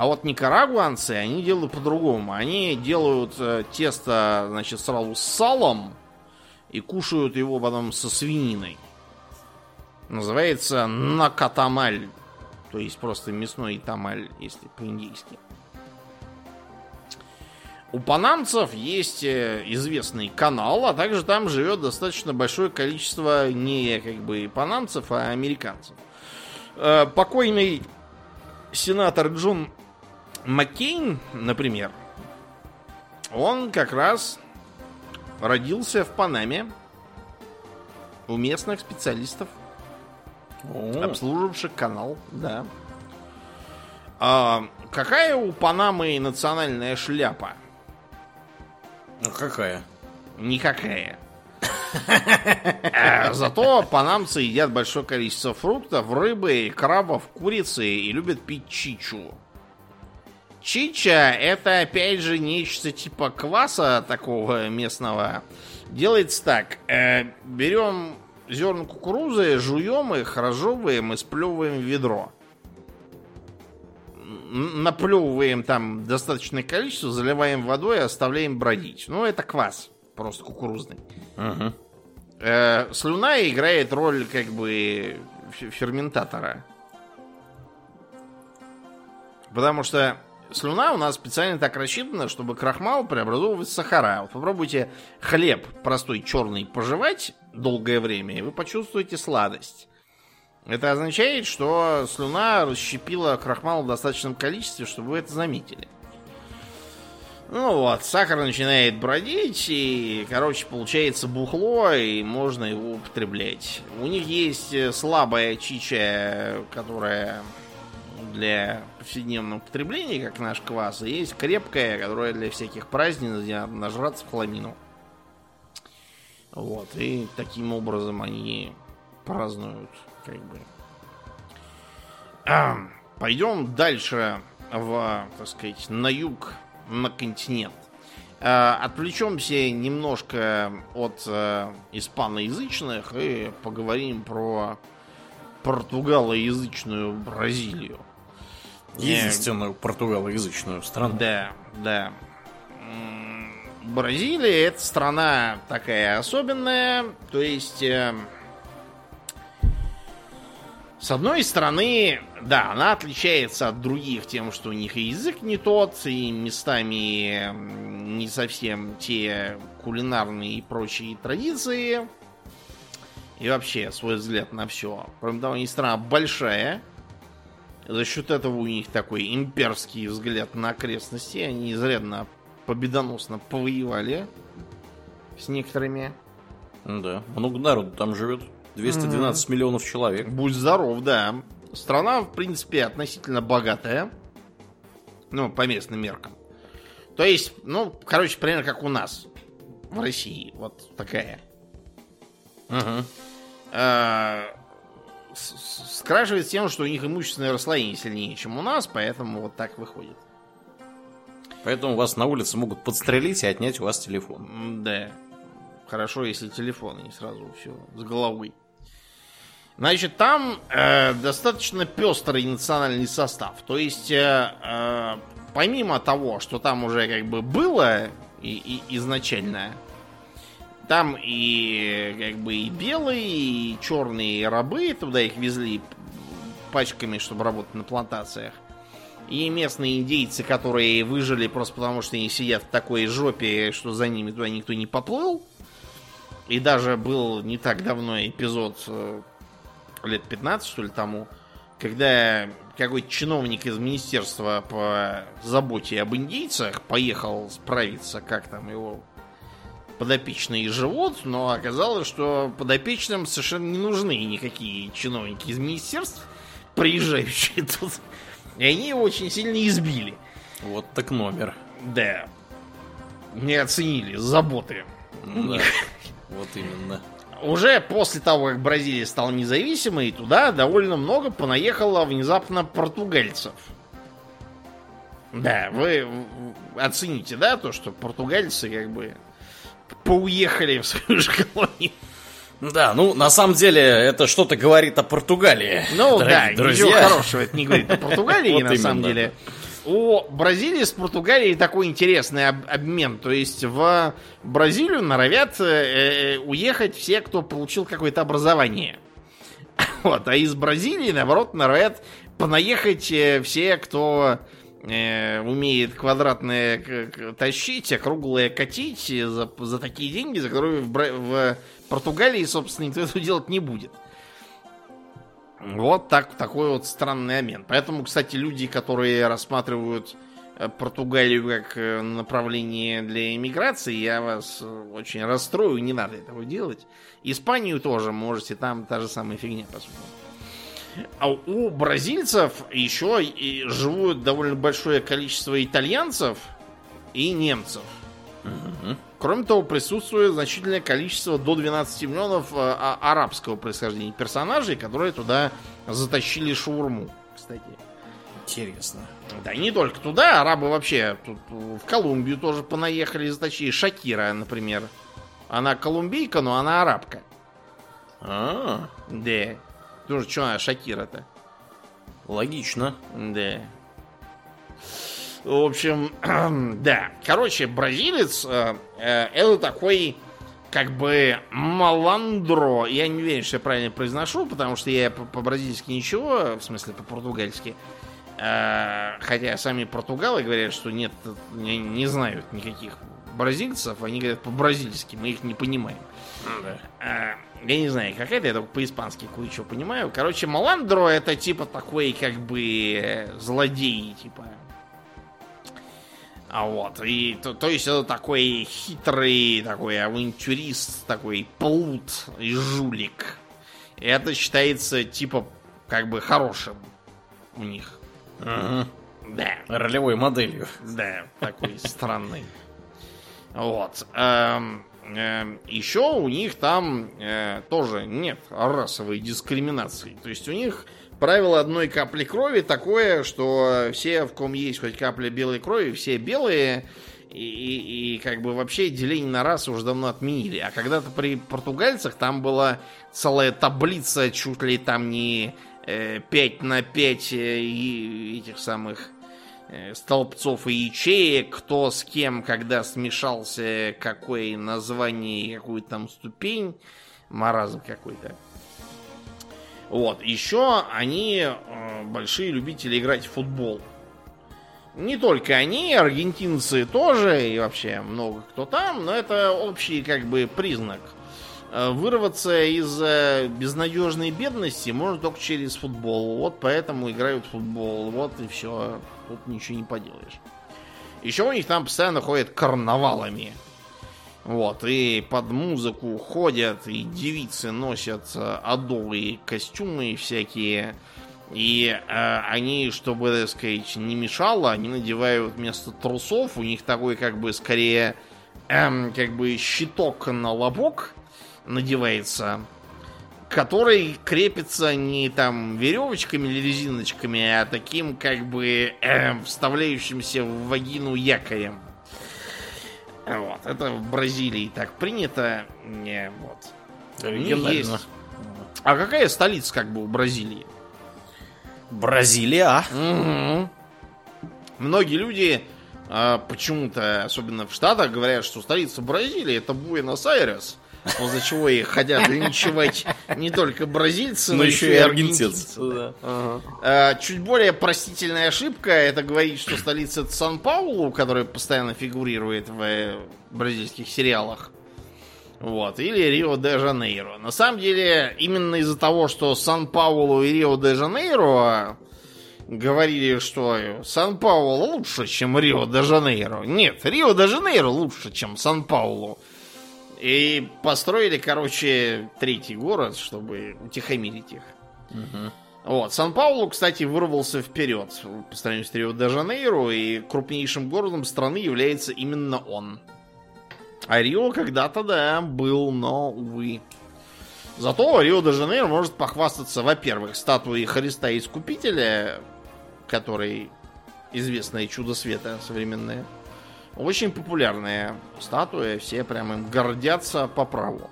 Speaker 2: А вот никарагуанцы, они делают по-другому. Они делают э, тесто, значит, сразу с салом и кушают его потом со свининой. Называется накатамаль. То есть просто мясной тамаль, если по-индийски. У панамцев есть э, известный канал, а также там живет достаточно большое количество не как бы панамцев, а американцев. Э, покойный сенатор Джон Маккейн, например, он как раз родился в Панаме у местных специалистов, О. обслуживавших канал, да. А, какая у Панамы национальная шляпа?
Speaker 1: Ну какая?
Speaker 2: Никакая. Э, зато панамцы едят большое количество фруктов, рыбы, крабов, курицы и любят пить чичу. Чича это опять же нечто типа кваса такого местного. Делается так. Э, берем зерна кукурузы, жуем их, разжевываем и сплевываем в ведро. Наплевываем там достаточное количество, заливаем водой и оставляем бродить. Ну, это квас просто кукурузный. Угу. Э, слюна играет роль как бы ферментатора. Потому что слюна у нас специально так рассчитана, чтобы крахмал преобразовывать в сахара. Вот попробуйте хлеб простой черный пожевать долгое время, и вы почувствуете сладость. Это означает, что слюна расщепила крахмал в достаточном количестве, чтобы вы это заметили. Ну вот, сахар начинает бродить, и, короче, получается бухло, и можно его употреблять. У них есть э, слабая чича, которая для повседневного употребления, как наш квас, и есть крепкая, которая для всяких праздников, где нажраться в хламину. Вот, и таким образом они празднуют, как бы. А, пойдем дальше в, так сказать, на юг на континент. Э, отвлечемся немножко от э, испаноязычных и поговорим про португалоязычную Бразилию.
Speaker 1: Единственную португалоязычную страну.
Speaker 2: Да, да. Бразилия это страна такая особенная, то есть э, с одной стороны, да, она отличается от других тем, что у них и язык не тот, и местами не совсем те кулинарные и прочие традиции. И вообще свой взгляд на все. Кроме того, они страна большая. За счет этого у них такой имперский взгляд на окрестности. Они изрядно победоносно повоевали с некоторыми.
Speaker 1: Да, много народу там живет. 212 mm-hmm. миллионов человек.
Speaker 2: Будь здоров, да. Страна, в принципе, относительно богатая. Ну, по местным меркам. То есть, ну, короче, примерно как у нас в России. Вот такая. Угу. А, скрашивает тем, что у них имущественное расслоение сильнее, чем у нас, поэтому вот так выходит.
Speaker 1: Поэтому вас на улице могут подстрелить и отнять у вас телефон.
Speaker 2: Да. Хорошо, если телефон, не сразу все с головой. Значит, там э, достаточно пестрый национальный состав. То есть, э, э, помимо того, что там уже как бы было и, и изначально, там и как бы и белые, и черные рабы, туда их везли пачками, чтобы работать на плантациях. И местные индейцы, которые выжили просто потому, что они сидят в такой жопе, что за ними туда никто не поплыл. И даже был не так давно эпизод, э, лет 15, что ли, тому, когда какой-то чиновник из министерства по заботе об индейцах поехал справиться, как там его подопечные живут, но оказалось, что подопечным совершенно не нужны никакие чиновники из министерств, приезжающие тут. И они его очень сильно избили.
Speaker 1: Вот так номер.
Speaker 2: Да. Не оценили заботы.
Speaker 1: Ну, да. Вот именно.
Speaker 2: Уже после того, как Бразилия стала независимой, туда довольно много понаехало внезапно португальцев. Да, вы оцените, да, то, что португальцы как бы поуехали в свою же колонию.
Speaker 1: Да, ну на самом деле это что-то говорит о Португалии.
Speaker 2: Ну да, друзья. ничего хорошего это не говорит о Португалии, на самом деле у Бразилии с Португалией такой интересный об обмен. То есть в Бразилию норовят э, э, уехать все, кто получил какое-то образование. Вот, а из Бразилии, наоборот, норовят понаехать э, все, кто э, умеет квадратное тащить, а круглое катить за, за такие деньги, за которые в, в Португалии, собственно, никто этого делать не будет. Вот так, такой вот странный обмен. Поэтому, кстати, люди, которые рассматривают э, Португалию как э, направление для иммиграции, я вас э, очень расстрою, не надо этого делать. Испанию тоже можете, там та же самая фигня, по сути. А у бразильцев еще и живут довольно большое количество итальянцев и немцев. Угу. Кроме того, присутствует значительное количество до 12 миллионов э, а, арабского происхождения персонажей, которые туда затащили шаурму, кстати.
Speaker 1: Интересно.
Speaker 2: Да, не только туда, арабы вообще тут в Колумбию тоже понаехали, затащили. Шакира, например. Она колумбийка, но она арабка.
Speaker 1: А,
Speaker 2: да. Тоже что она Шакира-то?
Speaker 1: Логично.
Speaker 2: Да. В общем, да. Короче, бразилец э, э, это такой как бы маландро. Я не уверен, что я правильно произношу, потому что я по-бразильски ничего, в смысле по-португальски. Э, хотя сами португалы говорят, что нет, не, не знают никаких бразильцев, они говорят по-бразильски, мы их не понимаем. Да. Э, я не знаю, какая-то, я только по-испански кое-что понимаю. Короче, Маландро это типа такой, как бы, злодей, типа А вот, и то, то есть это такой хитрый, такой авантюрист, такой плут и жулик. И это считается типа как бы хорошим у них.
Speaker 1: Угу.
Speaker 2: Да.
Speaker 1: Ролевой моделью.
Speaker 2: Да, такой странный. Вот. Эм, эм, Еще у них там э, тоже нет расовой дискриминации. То есть у них правило одной капли крови такое, что все, в ком есть хоть капля белой крови, все белые. И, и, и как бы вообще деление на расы уже давно отменили. А когда-то при португальцах там была целая таблица, чуть ли там не э, 5 на 5 э, этих самых э, столбцов и ячеек, кто с кем, когда смешался, какое название, какую там ступень, маразм какой-то. Вот, еще они э, большие любители играть в футбол. Не только они, аргентинцы тоже, и вообще много кто там, но это общий как бы признак. Э, Вырваться из э, безнадежной бедности можно только через футбол. Вот поэтому играют в футбол. Вот и все. Тут ничего не поделаешь. Еще у них там постоянно ходят карнавалами. Вот, и под музыку ходят, и девицы носят э, адовые костюмы всякие. И э, они, чтобы, так сказать, не мешало, они надевают вместо трусов, у них такой, как бы, скорее, эм, как бы, щиток на лобок надевается, который крепится не там веревочками или резиночками, а таким, как бы, эм, вставляющимся в вагину якорем. Вот, это в Бразилии так принято. Не, вот. Есть. А какая столица, как бы, у Бразилии?
Speaker 1: Бразилия.
Speaker 2: Мгм. Многие люди а, почему-то, особенно в Штатах, говорят, что столица Бразилии это Буэнос-Айрес. После чего их хотят линчевать не только бразильцы,
Speaker 1: Но еще и аргентинцы.
Speaker 2: аргентинцы.
Speaker 1: Да.
Speaker 2: А, Чуть более простительная ошибка это говорить, что столица это Сан-Паулу, который постоянно фигурирует в э, бразильских сериалах. Вот, или Рио-де-Жанейро. На самом деле, именно из-за того, что Сан-Паулу и Рио-де-Жанейро говорили, что Сан-Паулу лучше, чем Рио-де-Жанейро. Нет, Рио-де-Жанейро лучше, чем Сан-Паулу. И построили, короче, третий город, чтобы утихомирить их. Вот. Сан-Паулу, кстати, вырвался вперед по сравнению с Рио-де-Жанейро, и крупнейшим городом страны является именно он. А Рио когда-то, да, был, но, увы. Зато Рио-де-Жанейро может похвастаться, во-первых, статуей Христа Искупителя, который известное чудо света современное. Очень популярная статуя, все прям им гордятся по праву.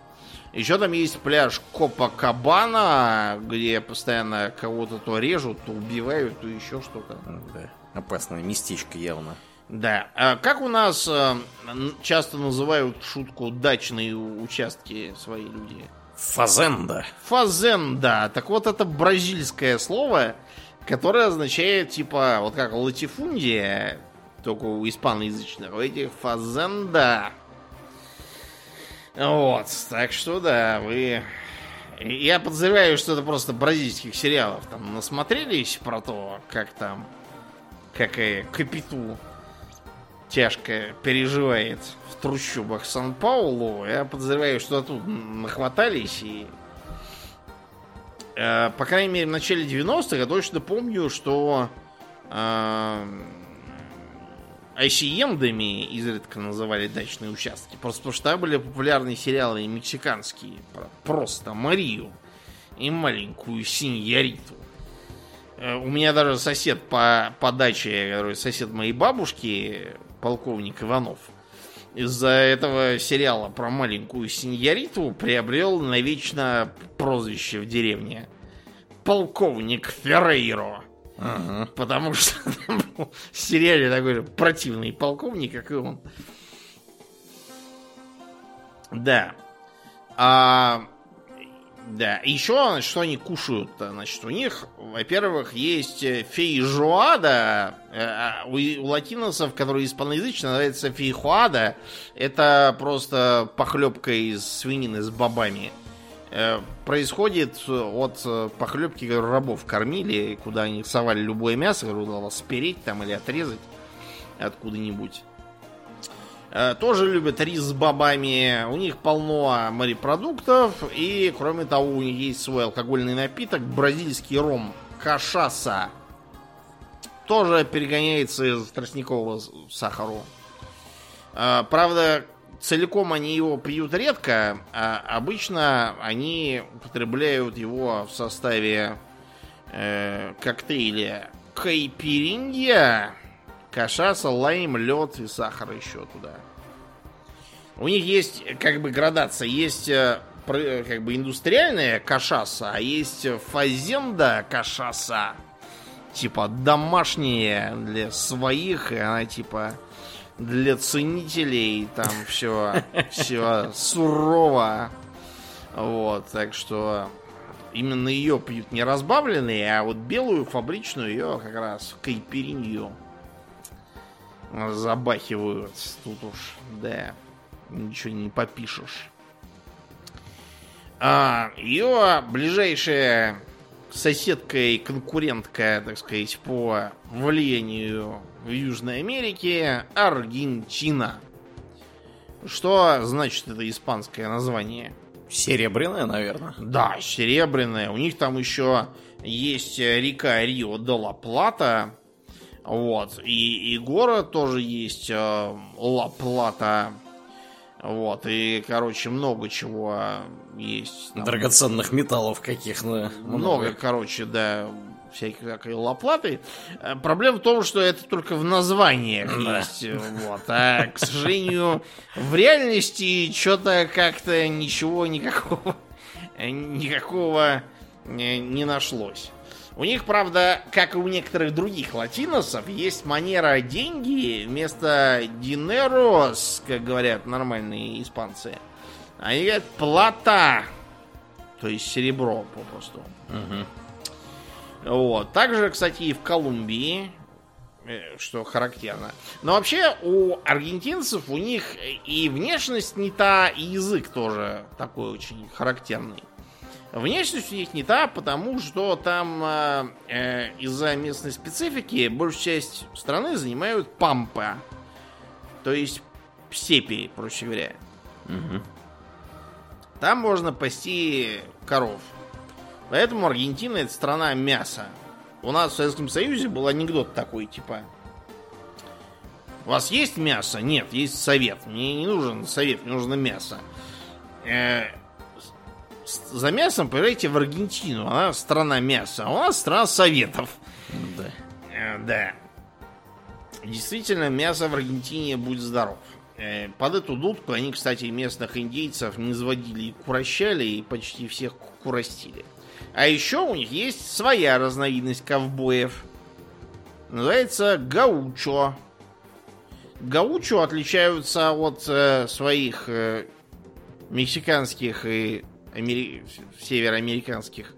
Speaker 2: Еще там есть пляж Копакабана, где постоянно кого-то то режут, то убивают, то еще что-то.
Speaker 1: Да. Опасное местечко явно.
Speaker 2: Да. А как у нас э, часто называют шутку дачные участки свои люди?
Speaker 1: Фазенда.
Speaker 2: Фазенда. Так вот, это бразильское слово, которое означает, типа, вот как латифундия, только у испаноязычных, у этих фазенда. Вот, так что да, вы... Я подозреваю, что это просто бразильских сериалов там насмотрелись про то, как там, какая Капиту тяжко переживает в трущобах Сан-Паулу. Я подозреваю, что тут нахватались и... э, по крайней мере, в начале 90-х я точно помню, что э, ICM-дами изредка называли дачные участки. Просто потому что были популярные сериалы мексиканские. Про просто Марию и маленькую синьориту. Э, У меня даже сосед по, по даче, сосед моей бабушки, полковник Иванов, из-за этого сериала про маленькую синьориту приобрел навечно прозвище в деревне. Полковник Феррейро.
Speaker 1: Ага.
Speaker 2: Потому что там был в сериале такой же противный полковник, как и он. Да. А, да. Еще, значит, что они кушают Значит, у них, во-первых, есть э, фейжоада. э, а У, у латиносов, которые испаноязычные, называется фейхуада. Это просто похлебка из свинины с бобами. Э, Происходит от э, похлебки, рабов кормили, куда они совали любое мясо, которое удалось спереть там или отрезать. откуда-нибудь. Э, тоже любят рис с бобами. У них полно морепродуктов. И, кроме того, у них есть свой алкогольный напиток. Бразильский ром. Кашаса. Тоже перегоняется из тростникового сахара. Э, правда, целиком они его пьют редко. А обычно они употребляют его в составе э, коктейля кайпиринья Кашаса, лайм, лед и сахар еще туда. У них есть как бы градация. Есть э, как бы индустриальная кашаса, а есть фазенда кашаса. Типа домашняя для своих, и она типа для ценителей. Там все, все сурово. Вот, так что именно ее пьют не разбавленные, а вот белую фабричную ее как раз кайперинью забахивают. Тут уж, да, ничего не попишешь. А, ее ближайшая соседка и конкурентка, так сказать, по влиянию в Южной Америке Аргентина. Что значит это испанское название?
Speaker 1: Серебряная, наверное.
Speaker 2: Да, серебряная. У них там еще есть река Рио де ла Плата, вот. И, и город тоже есть э, Ла Плата. Вот. И, короче, много чего есть.
Speaker 1: Там, Драгоценных металлов каких
Speaker 2: то много. Много, короче, да, всякой лоплаты. Э, проблема в том, что это только в названиях да. есть. Вот. А, к сожалению, в реальности что-то как-то ничего никакого никакого не нашлось. У них, правда, как и у некоторых других латиносов, есть манера деньги вместо динерос, как говорят нормальные испанцы. Они говорят плата, то есть серебро попросту. Угу. Вот. Также, кстати, и в Колумбии, э, что характерно. Но вообще у аргентинцев у них и внешность не та, и язык тоже такой очень характерный. Внешность у них не та, потому что там э, э, из-за местной специфики большую часть страны занимают пампа. То есть степи, проще говоря. Угу. Там можно пасти коров. Поэтому Аргентина это страна мяса. У нас в Советском Союзе был анекдот такой, типа... У вас есть мясо? Нет, есть совет. Мне не нужен совет, мне нужно мясо. Э, за мясом поезжайте в Аргентину. Она страна мяса. А у нас страна советов. Да. Э, да. Действительно, мясо в Аргентине будет здоров. Э, под эту дудку они, кстати, местных индейцев не заводили и курощали, и почти всех куростили. А еще у них есть своя разновидность ковбоев. Называется гаучо. Гаучо отличаются от э, своих э, мексиканских и амери... североамериканских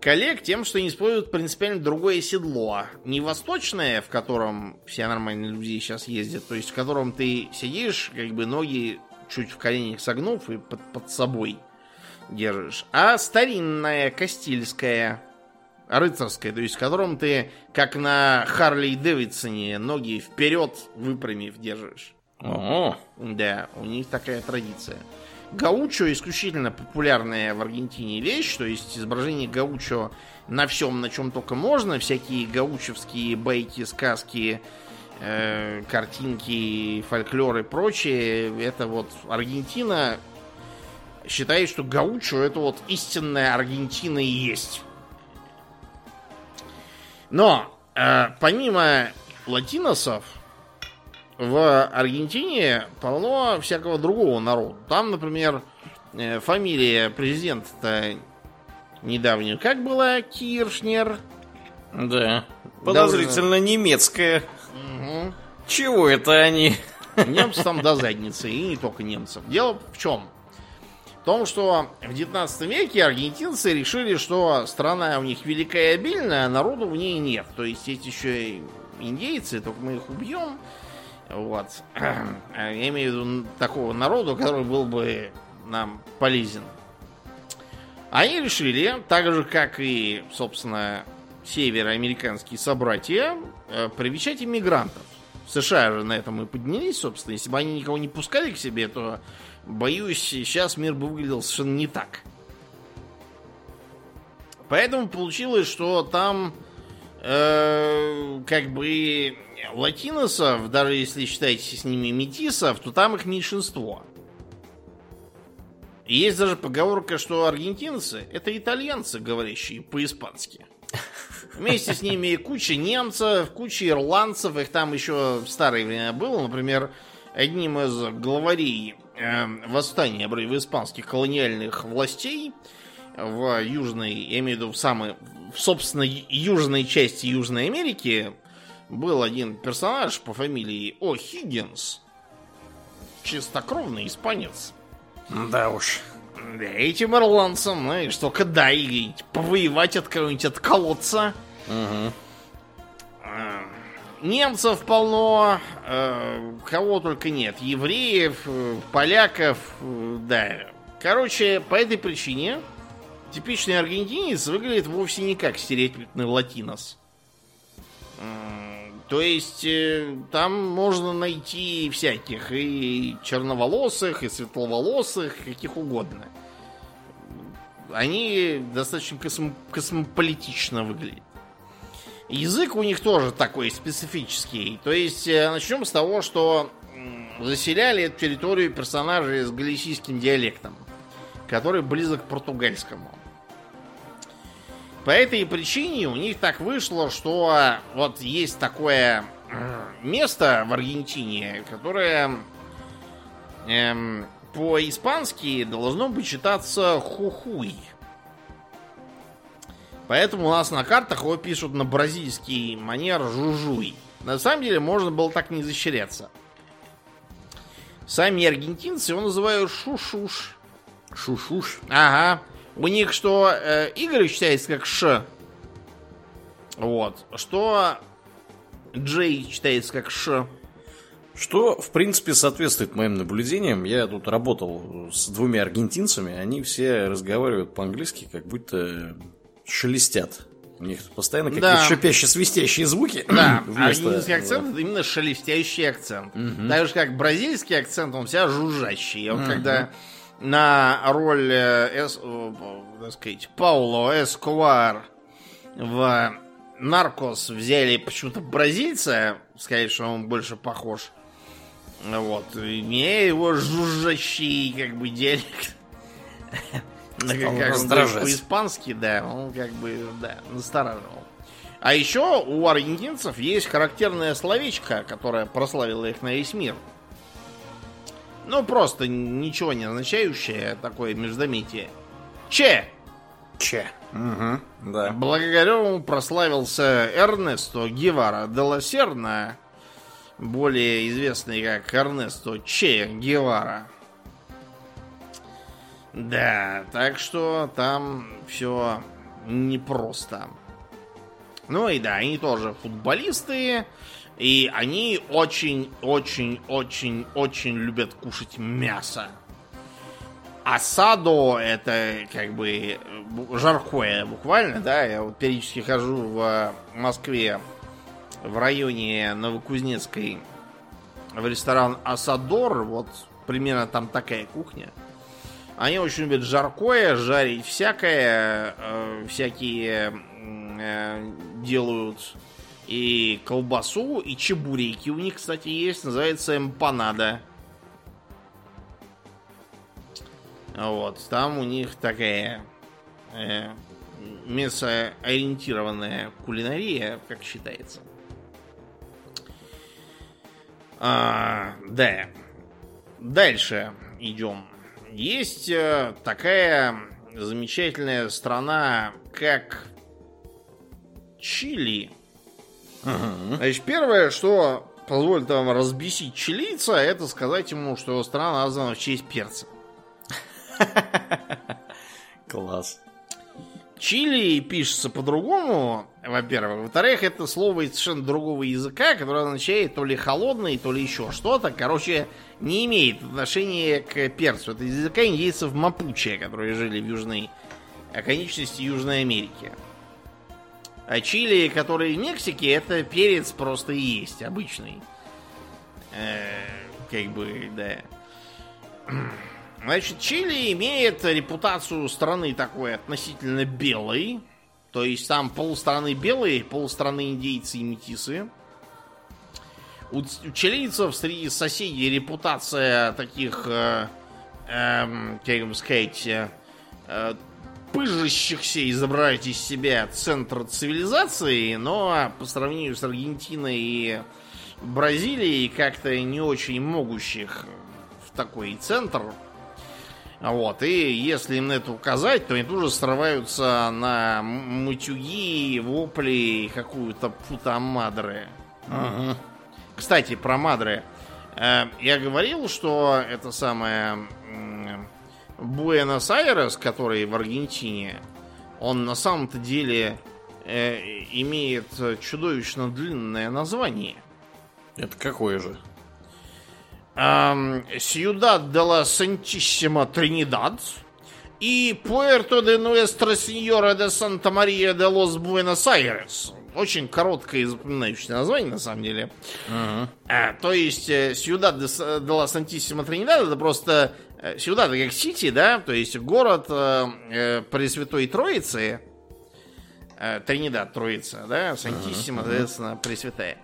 Speaker 2: коллег тем, что они используют принципиально другое седло. Не восточное, в котором все нормальные люди сейчас ездят, то есть в котором ты сидишь, как бы ноги чуть в коленях согнув и под, под собой держишь, а старинное, кастильское, рыцарское, то есть в котором ты, как на Харли Дэвидсоне, ноги вперед выпрямив держишь. О, да, у них такая традиция. Гаучо исключительно популярная в Аргентине вещь, то есть изображение гаучо на всем, на чем только можно, всякие гаучевские байки, сказки, э, картинки, фольклор и прочее. Это вот Аргентина считает, что гаучо это вот истинная Аргентина и есть. Но э, помимо латиносов, в Аргентине полно всякого другого народа. Там, например, э, фамилия президента недавнего. Как была? Киршнер.
Speaker 1: Да. Подозрительно Даже... немецкая. Угу. Чего это они?
Speaker 2: Немцы там до задницы, и не только немцев. Дело в чем? В том, что в 19 веке аргентинцы решили, что страна у них великая и обильная, а народу в ней нет. То есть есть еще и индейцы, только мы их убьем, вот. Я имею в виду такого народу, который был бы нам полезен. Они решили, так же, как и, собственно, североамериканские собратья, э, привечать иммигрантов США же на этом и поднялись, собственно. Если бы они никого не пускали к себе, то, боюсь, сейчас мир бы выглядел совершенно не так. Поэтому получилось, что там э, как бы латиносов, даже если считаете с ними метисов, то там их меньшинство. И есть даже поговорка, что аргентинцы это итальянцы, говорящие по-испански. Вместе с ними куча немцев, куча ирландцев, их там еще в старое время было. Например, одним из главарей э, восстания в испанских колониальных властей в южной, я имею в виду в самой, в, собственно, южной части Южной Америки был один персонаж по фамилии О'Хиггинс. Чистокровный испанец.
Speaker 1: Да уж.
Speaker 2: Да, этим ирландцам, знаешь, только дай повоевать от кого-нибудь отколоться. Угу. Немцев полно, э, кого только нет. Евреев, э, поляков, э, да. Короче, по этой причине типичный аргентинец выглядит вовсе не как стереотипный латинос. То есть там можно найти всяких и черноволосых, и светловолосых, каких угодно. Они достаточно космо космополитично выглядят. Язык у них тоже такой специфический. То есть начнем с того, что заселяли эту территорию персонажи с галисийским диалектом, который близок к португальскому. По этой причине у них так вышло, что вот есть такое место в Аргентине, которое эм, по-испански должно бы читаться хухуй. Поэтому у нас на картах его пишут на бразильский манер жужуй. На самом деле можно было так не защеряться. Сами аргентинцы его называют шушуш.
Speaker 1: Шушуш?
Speaker 2: Ага. У них что э, Игорь читается как Ш. Вот. Что Джей читается как Ш.
Speaker 1: Что, в принципе, соответствует моим наблюдениям. Я тут работал с двумя аргентинцами, они все разговаривают по-английски, как будто шелестят. У них постоянно какие-то да. шипящие-свистящие звуки.
Speaker 2: Да, аргентинский акцент это именно шелестящий акцент. Угу. Так же, как бразильский акцент, он вся жужжащий. Вот угу. когда на роль, э, эс, так сказать, Пауло Эскобар в Наркос взяли почему-то бразильца, сказать, что он больше похож. Вот. И мне его жужжащий, как бы, диалект. Как по-испански, да, он как бы, да, настораживал. А еще у аргентинцев есть характерное словечко, которое прославило их на весь мир – ну, просто ничего не означающее такое междометие. Че!
Speaker 1: Че. Угу, да.
Speaker 2: Благодаря прославился Эрнесто Гевара де ла Серна, более известный как Эрнесто Че Гевара. Да, так что там все непросто. Ну и да, они тоже футболисты, и они очень-очень-очень-очень любят кушать мясо. Асадо это как бы жаркое буквально, да. Я вот периодически хожу в Москве в районе Новокузнецкой в ресторан Асадор. Вот примерно там такая кухня. Они очень любят жаркое, жарить всякое, э, всякие э, делают и колбасу, и чебуреки у них, кстати, есть. Называется эмпанада. Вот, там у них такая э, мясоориентированная кулинария, как считается. А, да. Дальше идем. Есть э, такая замечательная страна, как Чили. Угу. Значит, первое, что позволит вам разбесить чилийца, это сказать ему, что его страна названа в честь перца.
Speaker 1: Класс.
Speaker 2: Чили пишется по-другому, во-первых. Во-вторых, это слово из совершенно другого языка, которое означает то ли холодный, то ли еще что-то. Короче, не имеет отношения к перцу. Это из языка индейцев Мапуче, которые жили в южной оконечности Южной Америки. А чили, который в Мексике, это перец просто и есть обычный. Э, как бы, да. Значит, Чили имеет репутацию страны такой относительно белой. То есть там полстраны белые, полстраны индейцы и метисы. У, у чилийцев среди соседей репутация таких, э, э, как бы сказать, э, э, пыжащихся изображать из себя центр цивилизации, но по сравнению с Аргентиной и Бразилией как-то не очень могущих в такой центр вот, и если им на это указать, то они тут же срываются на матюги, вопли и какую-то путамадры. Угу. Кстати, про мадры. Э, я говорил, что это самое Буэнос-Айрес, который в Аргентине, он на самом-то деле э, имеет чудовищно длинное название.
Speaker 1: Это какое же?
Speaker 2: Сьюдад де ла Сантиссима Тринидад и Пуэрто де Нуэстро Сеньора де Санта Мария де Лос Буэнос Айрес. Очень короткое и запоминающее название, на самом деле. Uh-huh. А, то есть, Сьюдад де, де ла Сантиссима Тринидад это просто Сьюдад как Сити, да, то есть город э, э Пресвятой Троицы. Э, Тринидад Троица, да, Сантиссима, соответственно, Пресвятая.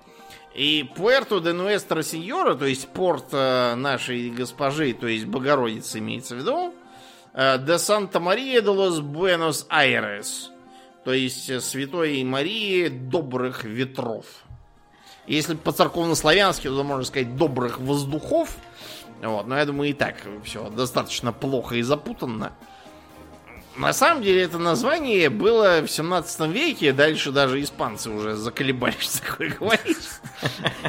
Speaker 2: И Пуэрто де Нуэстро Сеньора, то есть порт э, нашей госпожи, то есть Богородицы имеется в виду, э, де Санта-Мария де лос Буэнос-Айрес, то есть э, Святой Марии добрых ветров. Если по церковно-славянски, то можно сказать добрых воздухов. Вот, но я думаю, и так все достаточно плохо и запутанно. На самом деле это название было в 17 веке, дальше даже испанцы уже заколебались такое говорить.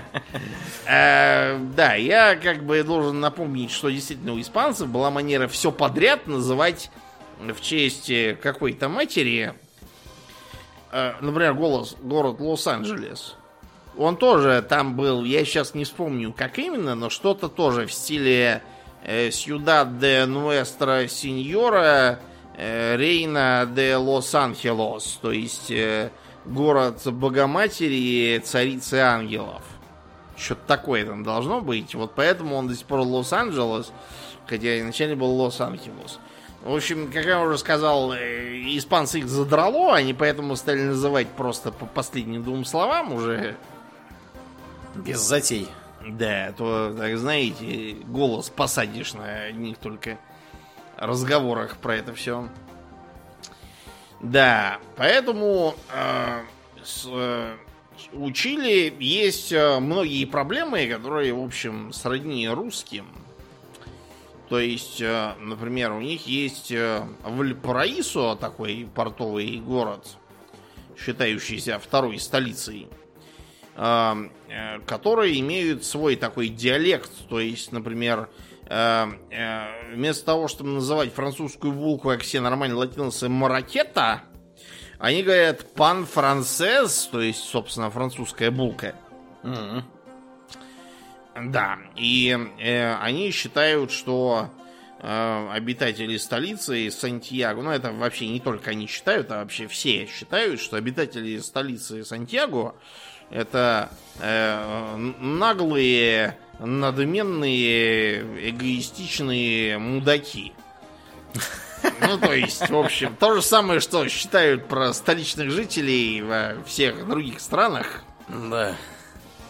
Speaker 2: Э, да, я как бы должен напомнить, что действительно у испанцев была манера все подряд называть в честь какой-то матери. Э, например, голос, город Лос-Анджелес. Он тоже там был, я сейчас не вспомню, как именно, но что-то тоже в стиле Сьюдад де Нуэстро Синьора Э, Рейна де Лос-Анхелос, то есть э, город Богоматери, царицы ангелов. Что-то такое там должно быть. Вот поэтому он до сих пор Лос-Анджелес, хотя изначально был Лос-Анхелос. В общем, как я уже сказал, э, испанцы их задрало, они поэтому стали называть просто по последним двум словам уже.
Speaker 1: Без затей.
Speaker 2: Да, то, так знаете, голос посадишь на них только разговорах про это все. Да, поэтому э, с, э, у Чили есть э, многие проблемы, которые, в общем, сродни русским. То есть, э, например, у них есть э, Вальпараисо, такой портовый город, считающийся второй столицей, которые имеют свой такой диалект. То есть, например, Э, э, вместо того, чтобы называть французскую булку, как все нормальные латиносы, маракета, они говорят пан францез, то есть, собственно, французская булка. Mm-hmm. Да, и э, они считают, что э, обитатели столицы Сантьяго, ну это вообще не только они считают, а вообще все считают, что обитатели столицы Сантьяго это э, наглые надменные, эгоистичные мудаки. Ну, то есть, в общем, то же самое, что считают про столичных жителей во всех других странах.
Speaker 1: Да.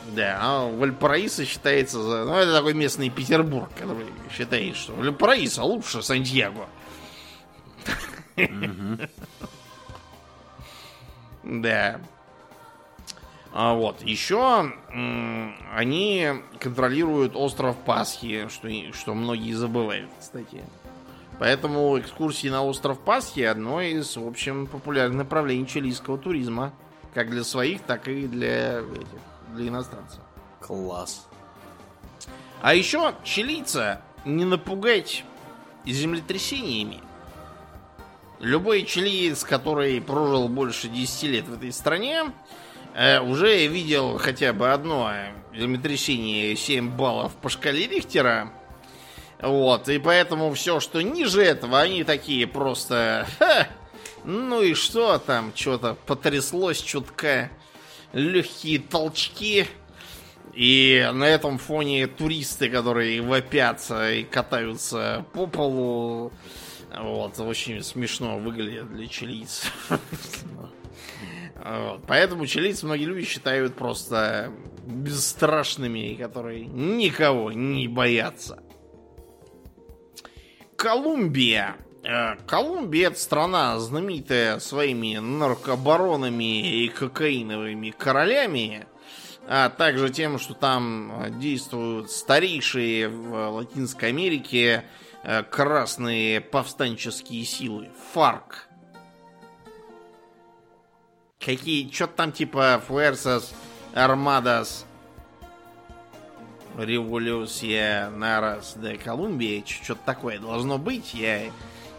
Speaker 2: Да, а Вальпараисо считается за... Ну, это такой местный Петербург, который считает, что Вальпараисо лучше Сантьяго. Да. А вот. Еще они контролируют остров Пасхи, что, что многие забывают, кстати. Поэтому экскурсии на остров Пасхи одно из, в общем, популярных направлений чилийского туризма. Как для своих, так и для, этих, для иностранцев.
Speaker 1: Класс.
Speaker 2: А еще чилийца не напугать землетрясениями. Любой чилиец, который прожил больше 10 лет в этой стране, уже видел хотя бы одно землетрясение 7 баллов по шкале Рихтера. Вот, и поэтому все, что ниже этого, они такие просто... Ха, ну и что там, что-то потряслось чутка. Легкие толчки. И на этом фоне туристы, которые вопятся и катаются по полу, вот, очень смешно выглядят для чилийцев. Вот. Поэтому чилийцы многие люди считают просто бесстрашными, которые никого не боятся. Колумбия. Э, Колумбия это страна, знаменитая своими наркобаронами и кокаиновыми королями, а также тем, что там действуют старейшие в Латинской Америке э, красные повстанческие силы. ФАРК. Какие, что там типа Fuerzas Armadas Революция Нарас де Колумбия, что-то такое должно быть. Я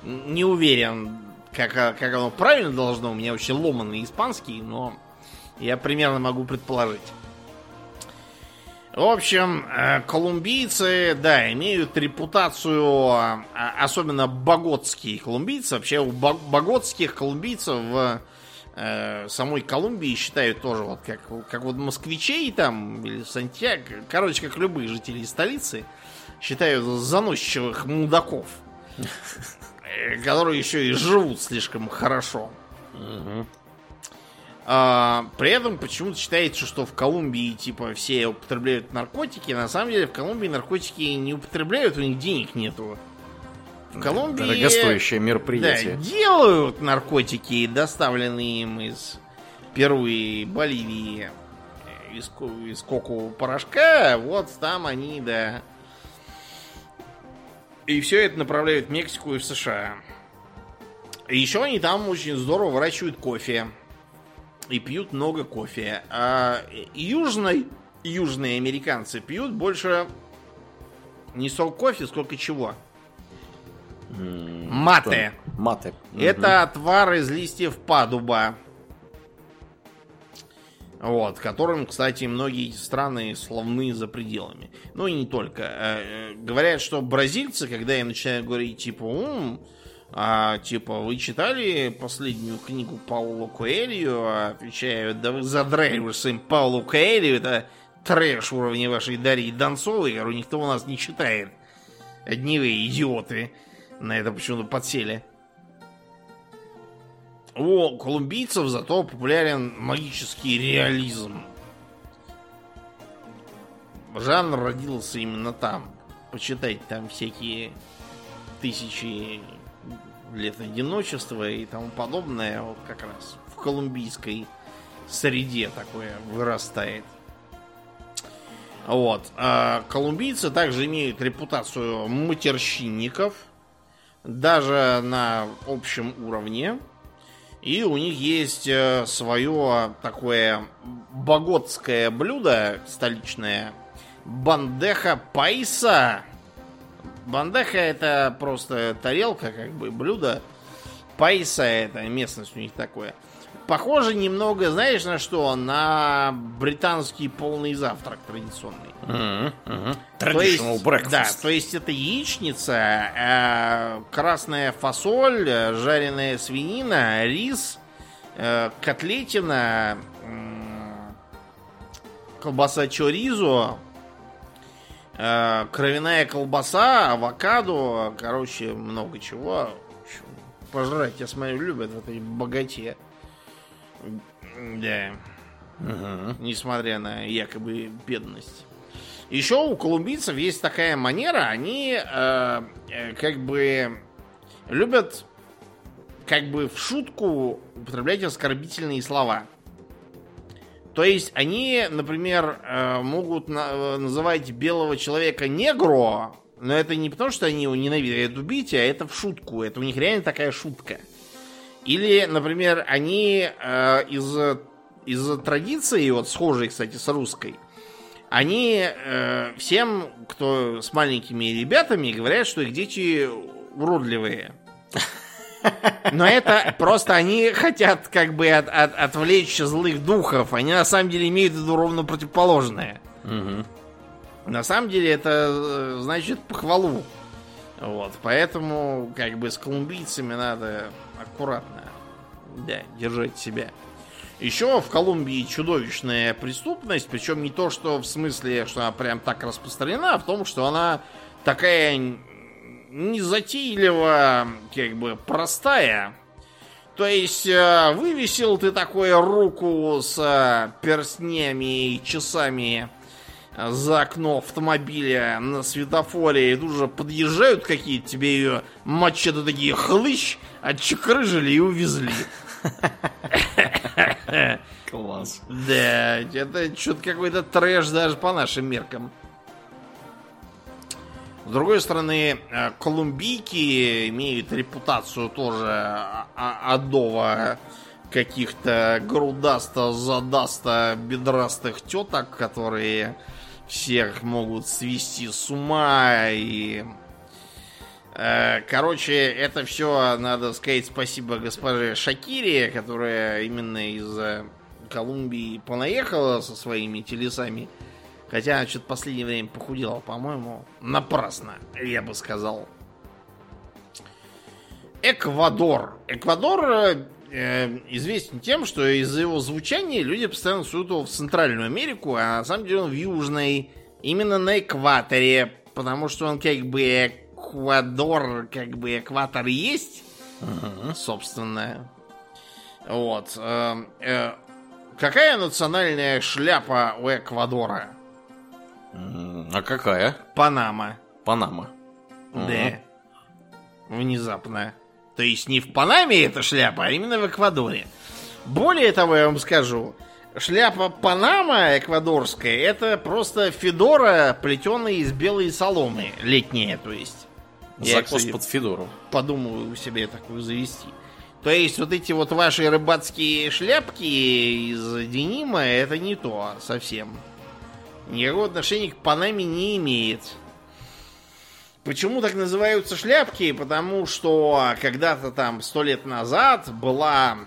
Speaker 2: не уверен, как, как оно правильно должно. У меня вообще ломанный испанский, но я примерно могу предположить. В общем, э, колумбийцы, да, имеют репутацию, а, особенно боготские колумбийцы. Вообще у боготских колумбийцев в э, самой Колумбии считают тоже вот как, как вот москвичей там или Сантьяго, короче, как любые жители столицы, считают заносчивых мудаков, э, которые еще и живут слишком хорошо. А, при этом почему-то считается, что в Колумбии типа все употребляют наркотики. На самом деле в Колумбии наркотики не употребляют, у них денег нету.
Speaker 1: В Колумбии... Дорогостоящее мероприятие.
Speaker 2: Да, делают наркотики, доставленные им из Перу и Боливии, из, из коку порошка. Вот там они, да. И все это направляют в Мексику и в США. И еще они там очень здорово выращивают кофе. И пьют много кофе. А южной, южные американцы пьют больше не сок кофе, сколько чего. Мате.
Speaker 1: Мате.
Speaker 2: Это угу. отвар из листьев падуба. Вот, которым, кстати, многие страны славны за пределами. Ну и не только. Э, говорят, что бразильцы, когда им начинают говорить, типа, ум, а, типа, вы читали последнюю книгу Паулу Коэлью? Отвечают, да вы задрали уже своим Паулу Коэлью, это трэш уровня вашей Дарьи Донцовой, говорю, никто у нас не читает. Одни вы идиоты на это почему-то подсели. У колумбийцев зато популярен магический реализм. Жанр родился именно там. Почитать там всякие тысячи лет одиночества и тому подобное. Вот как раз в колумбийской среде такое вырастает. Вот. А колумбийцы также имеют репутацию матерщинников – даже на общем уровне. И у них есть э, свое такое боготское блюдо столичное. Бандеха пайса. Бандеха это просто тарелка, как бы блюдо. Пайса это местность у них такое. Похоже немного, знаешь, на что? На британский полный завтрак традиционный. Mm-hmm. Mm-hmm. То есть, breakfast. Да, то есть это яичница, э, красная фасоль, жареная свинина, рис, э, котлетина, э, колбаса чоризо, э, кровяная колбаса, авокадо, короче, много чего. Пожрать, я смотрю, любят в этой богате. Да. Угу. Несмотря на якобы бедность. Еще у колумбийцев есть такая манера, они э, э, как бы любят как бы в шутку употреблять оскорбительные слова. То есть они, например, э, могут на, э, называть белого человека негро, но это не потому, что они его ненавидят убить, а это в шутку. Это у них реально такая шутка. Или, например, они э, из, из традиции, вот схожей, кстати, с русской, они э, всем, кто с маленькими ребятами, говорят, что их дети уродливые. Но это просто они хотят как бы от, от, отвлечь злых духов. Они на самом деле имеют в виду ровно противоположное. Угу. На самом деле это э, значит похвалу. Вот, поэтому как бы с колумбийцами надо аккуратно, да, держать себя. Еще в Колумбии чудовищная преступность, причем не то, что в смысле, что она прям так распространена, а в том, что она такая незатейливо, как бы, простая. То есть, э, вывесил ты такую руку с э, перстнями и часами за окно автомобиля на светофоре, и тут же подъезжают какие-то тебе ее мачете такие хлыщ, отчекрыжили и увезли.
Speaker 1: Класс.
Speaker 2: Да, это что-то какой-то трэш даже по нашим меркам. С другой стороны, э, колумбийки имеют репутацию тоже адово каких-то грудаста, задаста, бедрастых теток, которые всех могут свести с ума и... Э, короче, это все надо сказать спасибо госпоже Шакире, которая именно из Колумбии понаехала со своими телесами. Хотя она что-то последнее время похудела, по-моему, напрасно, я бы сказал. Эквадор. Эквадор э, известен тем, что из-за его звучания люди постоянно суют его в Центральную Америку, а на самом деле он в Южной, именно на экваторе, потому что он как бы Эквадор, как бы экватор есть, uh-huh. собственно. Вот. Э, э, какая национальная шляпа у Эквадора?
Speaker 1: А какая?
Speaker 2: Панама.
Speaker 1: Панама.
Speaker 2: Да. Внезапно. То есть не в Панаме эта шляпа, а именно в Эквадоре. Более того, я вам скажу, шляпа Панама эквадорская, это просто федора, плетеная из белой соломы, летняя, то есть.
Speaker 1: Закос я, под федору.
Speaker 2: Подумываю себе такую завести. То есть вот эти вот ваши рыбацкие шляпки из денима, это не то совсем. Никакого отношения к Панаме не имеет. Почему так называются шляпки? Потому что когда-то там сто лет назад была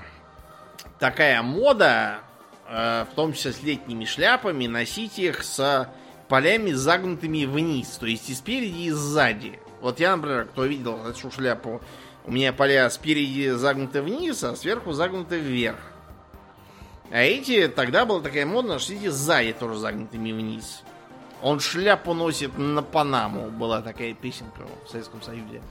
Speaker 2: такая мода, э, в том числе с летними шляпами, носить их с полями загнутыми вниз, то есть и спереди, и сзади. Вот я, например, кто видел эту шляпу, у меня поля спереди загнуты вниз, а сверху загнуты вверх. А эти, тогда была такая мода, что эти сзади тоже загнутыми вниз. Он шляпу носит на Панаму. Была такая песенка в Советском Союзе.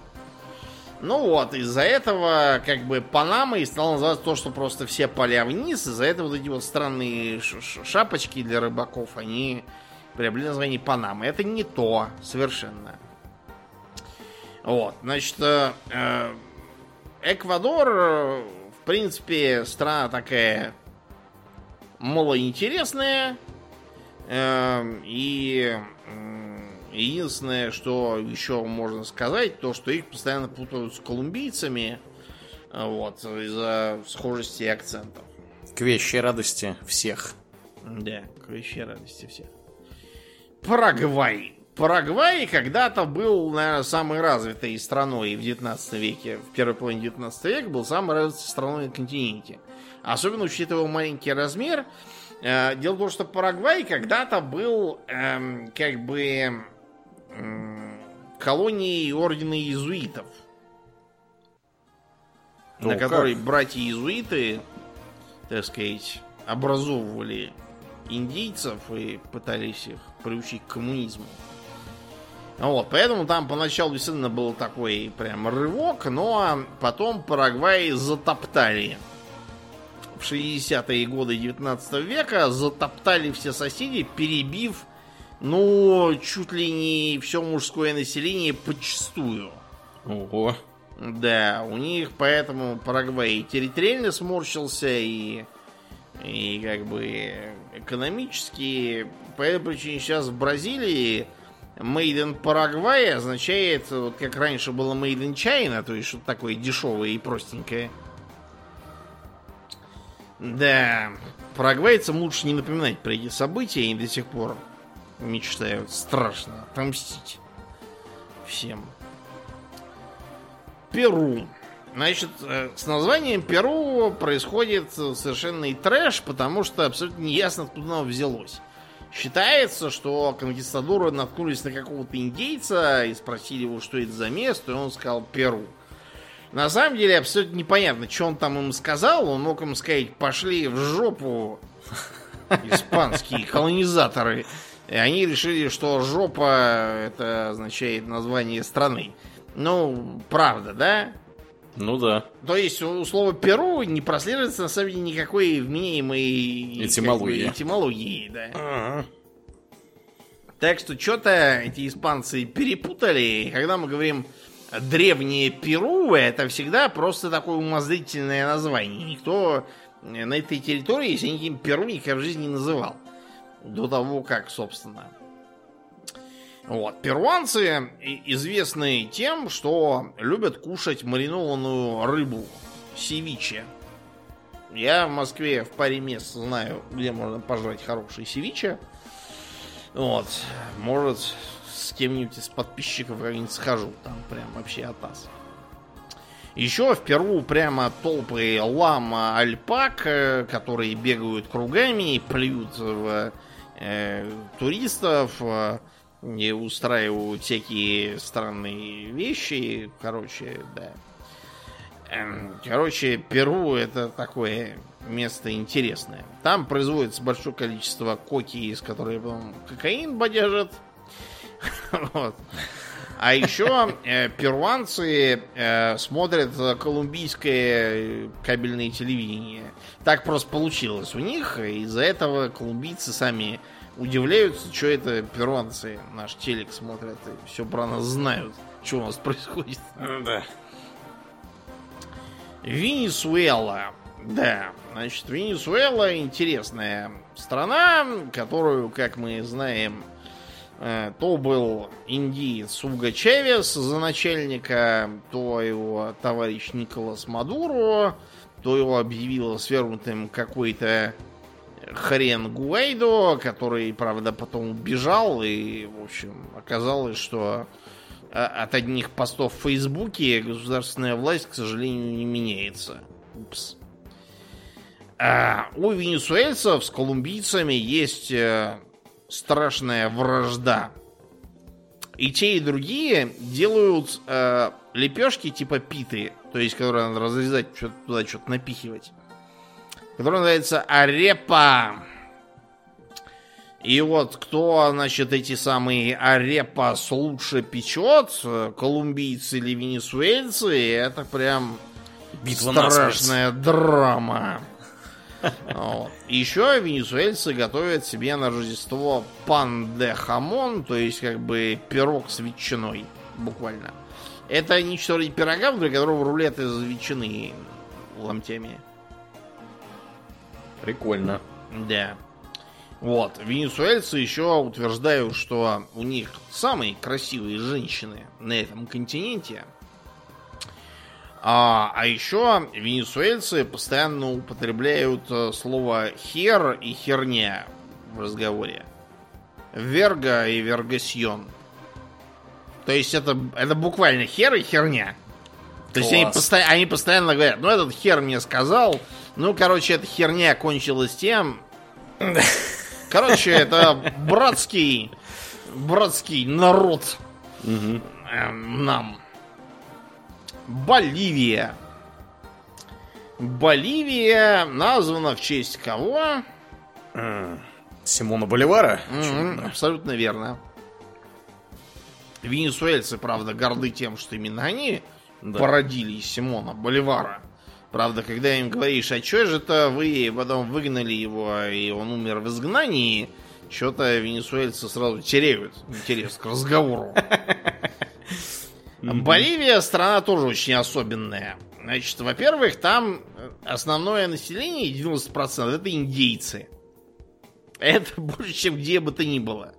Speaker 2: Ну вот, из-за этого, как бы, Панама и стал называться то, что просто все поля вниз. Из-за этого вот эти вот странные шапочки для рыбаков, они приобрели название Панамы. Это не то совершенно. Вот, значит, э, э, Эквадор, в принципе, страна такая малоинтересная. Эм, и единственное, что еще можно сказать, то, что их постоянно путают с колумбийцами. Э, вот, из-за схожести акцентов.
Speaker 1: К вещей радости всех.
Speaker 2: Да, к вещей радости всех. Парагвай. Парагвай когда-то был, наверное, самой развитой страной в 19 веке. В первой половине 19 века был самой развитой страной на континенте. Особенно учитывая его маленький размер. Э, дело в том, что Парагвай когда-то был эм, как бы эм, колонией ордена иезуитов. Ну, на которой как? братья-иезуиты, так сказать, образовывали индейцев и пытались их приучить к коммунизму. Вот, поэтому там поначалу действительно был такой прям рывок, но потом Парагвай затоптали. В 60-е годы 19 века затоптали все соседи, перебив, ну, чуть ли не все мужское население подчистую.
Speaker 1: Ого.
Speaker 2: Да, у них поэтому Парагвай территориально сморщился и, и как бы экономически. По этой причине сейчас в Бразилии Made in Paraguay означает, вот как раньше было Made in China, то есть что-то такое дешевое и простенькое. Да, парагвайцам лучше не напоминать про эти события, они до сих пор мечтают страшно отомстить всем. Перу. Значит, э, с названием Перу происходит совершенный трэш, потому что абсолютно неясно, откуда оно взялось. Считается, что конкистадоры наткнулись на какого-то индейца и спросили его, что это за место, и он сказал Перу. На самом деле абсолютно непонятно, что он там им сказал. Он мог им сказать, пошли в жопу испанские колонизаторы. И они решили, что жопа это означает название страны. Ну, правда, да?
Speaker 1: Ну да.
Speaker 2: То есть у слова Перу не прослеживается на самом деле никакой вменяемой
Speaker 1: этимологии.
Speaker 2: Как бы, этимологии, да. А-а-а. Так что что-то эти испанцы перепутали. Когда мы говорим древнее Перу, это всегда просто такое умозрительное название. Никто на этой территории, если никаким Перу, никогда в жизни не называл. До того, как, собственно. Вот. Перуанцы известны тем, что любят кушать маринованную рыбу. Севиче. Я в Москве в паре мест знаю, где можно пожрать хороший севиче. Вот. Может, с кем-нибудь из подписчиков как-нибудь схожу. Там прям вообще атас. Еще в Перу прямо толпы лама альпак, э, которые бегают кругами и плюют в э, туристов э, и устраивают всякие странные вещи. Короче, да. Эм, короче, Перу это такое место интересное. Там производится большое количество коки, из которых потом кокаин бодяжат. Вот. А еще э, перуанцы э, смотрят колумбийское кабельное телевидение. Так просто получилось у них. Из-за этого колумбийцы сами удивляются, что это перуанцы наш телек смотрят и все про нас знают, что у нас происходит.
Speaker 1: Да.
Speaker 2: Венесуэла. Да, значит, Венесуэла интересная страна, которую, как мы знаем, то был индиец Уго Чавес за начальника, то его товарищ Николас Мадуро, то его объявил свергнутым какой-то хрен Гуайдо, который, правда, потом убежал, и, в общем, оказалось, что а, от одних постов в Фейсбуке государственная власть, к сожалению, не меняется. Упс. А у венесуэльцев с колумбийцами есть э, страшная вражда. И те, и другие делают э, лепешки типа питы, то есть, которые надо разрезать, что-то туда что-то напихивать. Которая называется арепа. И вот кто, значит, эти самые арепас лучше печет, колумбийцы или венесуэльцы, это прям
Speaker 1: Битва
Speaker 2: страшная драма. Вот. Еще венесуэльцы готовят себе на Рождество пан де хамон, то есть как бы пирог с ветчиной, буквально. Это нечто вроде пирога, внутри которого рулет из ветчины ломтями.
Speaker 1: Прикольно.
Speaker 2: Да. Вот. Венесуэльцы еще утверждают, что у них самые красивые женщины на этом континенте. А, а еще венесуэльцы постоянно употребляют э, слово хер и херня в разговоре. Верга и вергасьон. То есть это, это буквально хер и херня. То есть они, посто... они постоянно говорят, ну этот хер мне сказал, ну короче эта херня кончилась тем, Короче, это братский, братский народ
Speaker 1: угу.
Speaker 2: нам. Боливия. Боливия названа в честь кого?
Speaker 1: Симона Боливара?
Speaker 2: Mm-hmm, абсолютно верно. Венесуэльцы, правда, горды тем, что именно они да. породили Симона Боливара. Правда, когда им говоришь, а что же это вы потом выгнали его, и он умер в изгнании, что-то венесуэльцы сразу теряют интерес к разговору. Боливия страна тоже очень особенная. Значит, во-первых, там основное население, 90%, это индейцы. Это больше, чем где бы то ни было.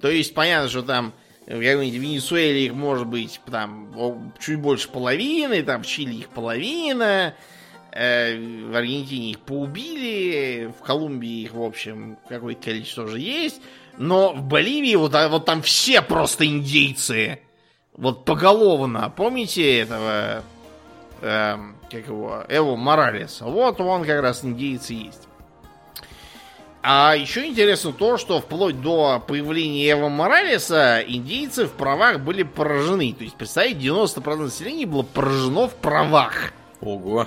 Speaker 2: То есть, понятно, что там в какой-нибудь Венесуэле их может быть там чуть больше половины, там в Чили их половина, э, в Аргентине их поубили, в Колумбии их, в общем, какое-то количество уже есть, но в Боливии вот, а, вот там все просто индейцы. Вот поголовно. Помните этого, э, как его, Эво Моралеса? Вот он как раз индейцы есть. А еще интересно то, что вплоть до появления Эва Моралеса индейцы в правах были поражены. То есть, представьте, 90% населения было поражено в правах.
Speaker 1: Ого.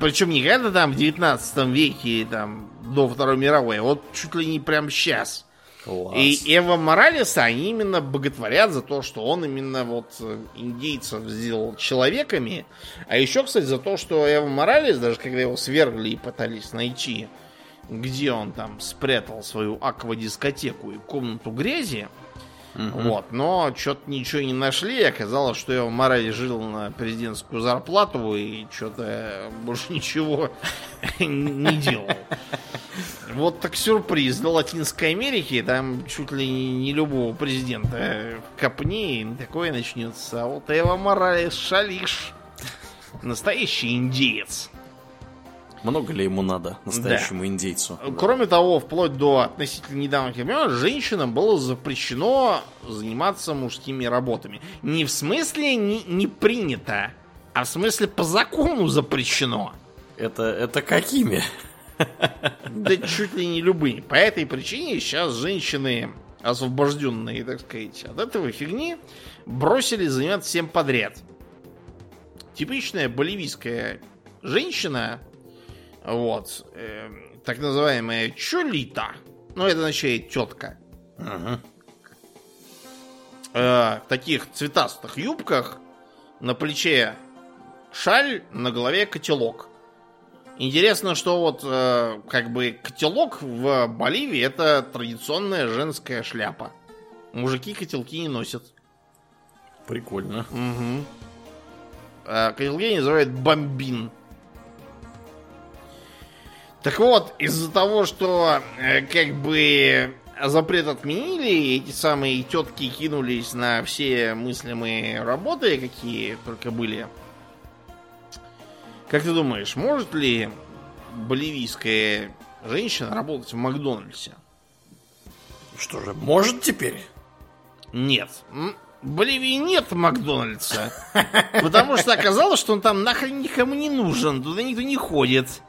Speaker 2: Причем не когда там в 19 веке, там, до Второй мировой, а вот чуть ли не прям сейчас.
Speaker 1: Класс.
Speaker 2: И Эва Моралеса они именно боготворят за то, что он именно вот э, индейцев сделал человеками. А еще, кстати, за то, что Эва Моралес, даже когда его свергли и пытались найти, где он там спрятал свою аквадискотеку и комнату грязи,
Speaker 1: Мгм.
Speaker 2: вот, но что-то ничего не нашли, оказалось, что Эва Моралес жил на президентскую зарплату и что-то больше ничего не делал. Вот так сюрприз. Для Латинской Америки там чуть ли не любого президента копни, и такое начнется. А вот Эва Моралес шалиш. Настоящий индеец.
Speaker 1: Много ли ему надо, настоящему индейцу?
Speaker 2: Кроме того, вплоть до относительно недавних времен, женщинам было запрещено заниматься мужскими работами. Не в смысле не, не принято, а в смысле по закону запрещено.
Speaker 1: Это, это какими?
Speaker 2: Да чуть ли не любые. По этой причине сейчас женщины, освобожденные, так сказать, от этого фигни, бросили заниматься всем подряд. Типичная боливийская женщина, вот, э, так называемая чолита, ну это означает тетка,
Speaker 1: Ага.
Speaker 2: э, в таких цветастых юбках, на плече шаль, на голове котелок. Интересно, что вот э, как бы котелок в Боливии это традиционная женская шляпа. Мужики котелки не носят.
Speaker 1: Прикольно.
Speaker 2: Угу. А котелки называют бомбин. Так вот, из-за того, что э, как бы запрет отменили, эти самые тетки кинулись на все мыслимые работы, какие только были. Как ты думаешь, может ли боливийская женщина работать в Макдональдсе?
Speaker 1: Что же, может теперь?
Speaker 2: Нет. Боливии нет Макдональдса. Потому что оказалось, что он там нахрен никому не нужен. Туда никто не ходит.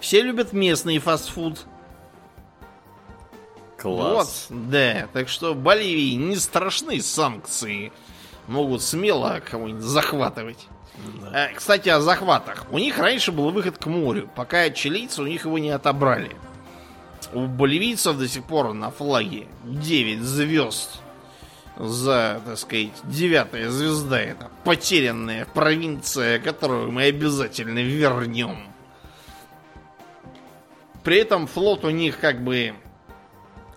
Speaker 2: Все любят местный фастфуд.
Speaker 1: Класс.
Speaker 2: Вот, да. Так что Боливии не страшны санкции. Могут смело кого-нибудь захватывать.
Speaker 1: Да.
Speaker 2: А, Кстати, о захватах. У них раньше был выход к морю, пока чилийцы у них его не отобрали. У боливийцев до сих пор на флаге 9 звезд. За, так сказать, девятая звезда это потерянная провинция, которую мы обязательно вернем. При этом флот у них как бы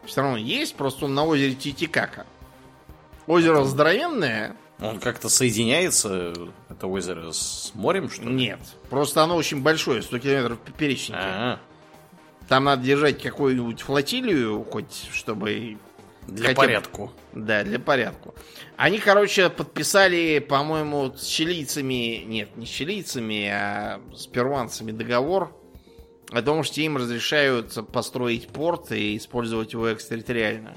Speaker 2: все равно есть, просто он на озере Титикака. Озеро здоровенное,
Speaker 1: Он как-то соединяется, это озеро, с морем, что ли?
Speaker 2: Нет. Просто оно очень большое, 100 километров в поперечнике.
Speaker 1: А,
Speaker 2: Там надо держать какую-нибудь флотилию, хоть чтобы...
Speaker 1: для
Speaker 2: Хотя
Speaker 1: порядку.
Speaker 2: Да, для порядку. Они, короче, подписали, по-моему, с чилийцами... Нет, не с чилийцами, а с перуанцами договор о том, что им разрешают построить порт и использовать его экстерриториально.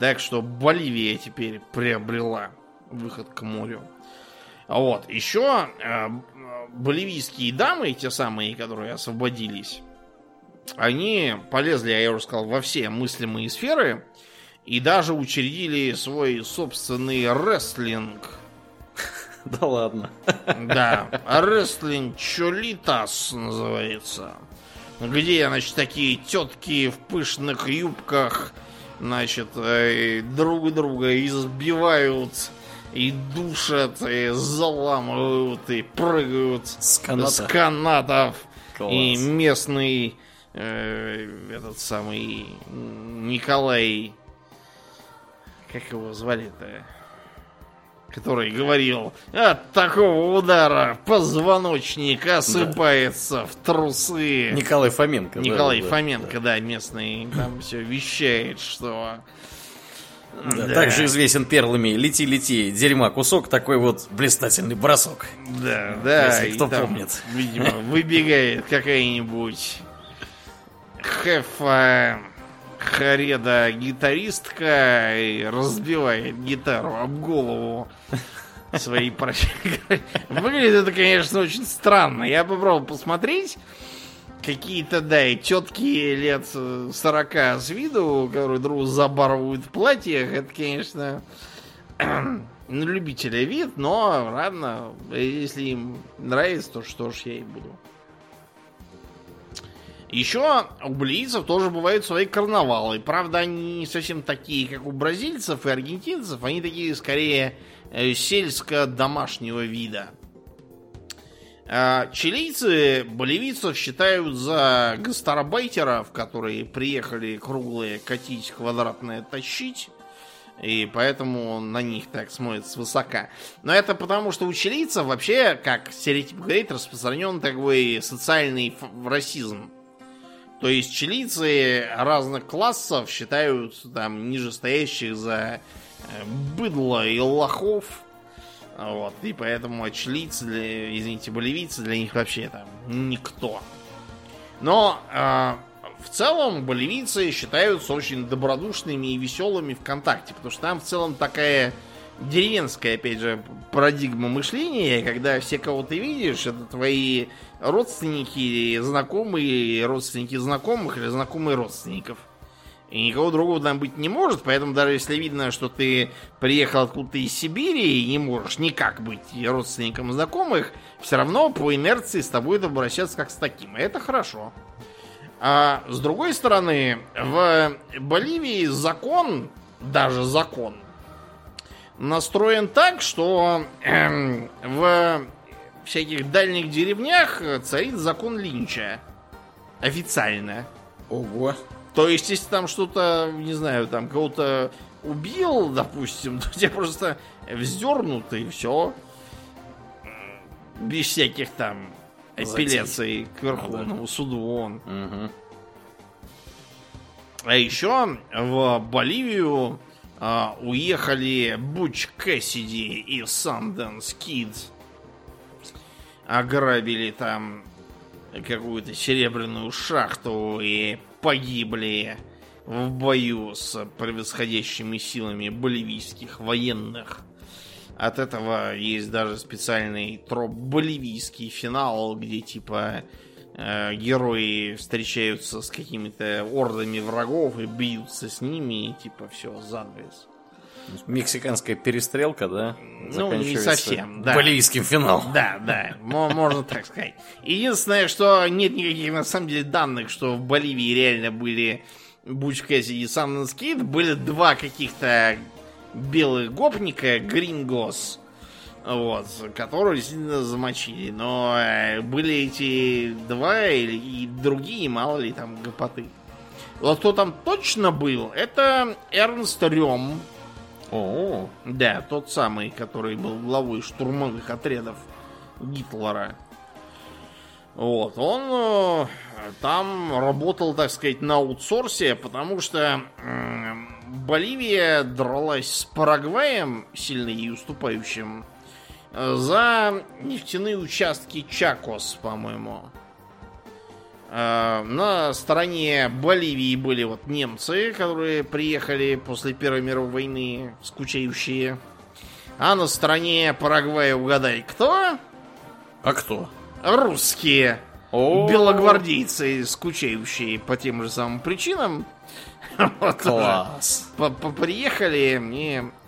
Speaker 2: Так что Боливия теперь приобрела выход к морю. А Вот. Еще э, боливийские дамы, те самые, которые освободились, они полезли, я уже сказал, во все мыслимые сферы и даже учредили свой собственный рестлинг.
Speaker 1: Да ладно.
Speaker 2: Да, рестлинг Чолитас называется. Где, значит, такие тетки в пышных юбках, значит, э, друг друга избивают и душат, и заламывают, и прыгают
Speaker 1: С каната.
Speaker 2: с канатов.
Speaker 1: Класс.
Speaker 2: И местный э, этот самый Николай, как его звали-то? Который говорил, от такого удара позвоночник осыпается в трусы.
Speaker 1: Николай Фоменко. да,
Speaker 2: Николай
Speaker 1: да,
Speaker 2: Фоменко, да, местный, там все вещает, что...
Speaker 1: да. Да, Также известен перлами «Лети, лети, дерьма кусок», такой вот блистательный бросок.
Speaker 2: Да, да.
Speaker 1: Если кто
Speaker 2: там,
Speaker 1: помнит.
Speaker 2: Видимо, выбегает какая-нибудь Хефа Хареда гитаристка и разбивает гитару об голову своей прощи. Выглядит это, конечно, очень странно. Я попробовал посмотреть. какие-то, да, и тетки лет 40 с виду, которые друг забарывают в платьях, это, конечно, на любителя вид, но ладно, если им нравится, то что ж я и буду. Еще у балийцев тоже бывают свои карнавалы. Правда, они не совсем такие, как у бразильцев и аргентинцев. Они такие, скорее, э, сельско-домашнего вида. А чилийцы боливийцев считают за гастарбайтеров, которые приехали круглые катить, квадратные тащить. И поэтому на них так смотрят свысока. Но это потому, что у чилийцев вообще, как стереотип говорит, распространен такой социальный расизм. То есть чилийцы разных классов считают там нижестоящих за э, быдло и лохов. Вот, и поэтому чилийцы, для, извините, боливийцы для них вообще там никто. Но э, в целом боливийцы считаются очень добродушными и веселыми в контакте, потому что там в целом такая деревенская, опять же, парадигма мышления, когда все, кого ты видишь, это твои родственники, знакомые, родственники знакомых или знакомые родственников. И никого другого там быть не может, поэтому даже если видно, что ты приехал откуда-то из Сибири и не можешь никак быть родственником знакомых, все равно по инерции с тобой обращаться как с таким. И это хорошо. А с другой стороны, в Боливии закон, даже закон, настроен так, что эм, в всяких дальних деревнях царит закон Линча. Официально.
Speaker 1: Ого.
Speaker 2: То есть, если там что-то, не знаю, там кого-то убил, допустим, то тебя просто вздернут и все. Без всяких там апелляций к Верховному да. суду. Он. Угу. А еще в Боливию а, уехали Буч Кэссиди и Санденс Кидс ограбили там какую-то серебряную шахту и погибли в бою с превосходящими силами боливийских военных. От этого есть даже специальный троп боливийский финал, где типа э, герои встречаются с какими-то ордами врагов и бьются с ними, и типа все, занавес.
Speaker 1: Мексиканская перестрелка, да?
Speaker 2: Ну, не совсем,
Speaker 1: да. Боливийским финалом.
Speaker 2: Да, да, можно так сказать. Единственное, что нет никаких, на самом деле, данных, что в Боливии реально были Бучкаси и Саннскид. Были два каких-то белых гопника, Грингос, вот, которые действительно замочили. Но э, были эти два или и другие, мало ли там гопоты. Вот кто там точно был, это Эрнст Рем,
Speaker 1: о,
Speaker 2: Да, тот самый, который был главой штурмовых отрядов Гитлера. Вот, он э, там работал, так сказать, на аутсорсе, потому что Боливия дралась с Парагваем, сильно ей уступающим, за нефтяные участки Чакос, по-моему. Э, на стороне Боливии были вот немцы, которые приехали после Первой мировой войны, скучающие. А на стороне Парагвая, угадай, кто?
Speaker 1: А кто?
Speaker 2: Русские. О-о-о. Белогвардейцы, скучающие по тем же самым причинам.
Speaker 1: Класс.
Speaker 2: Приехали и Э,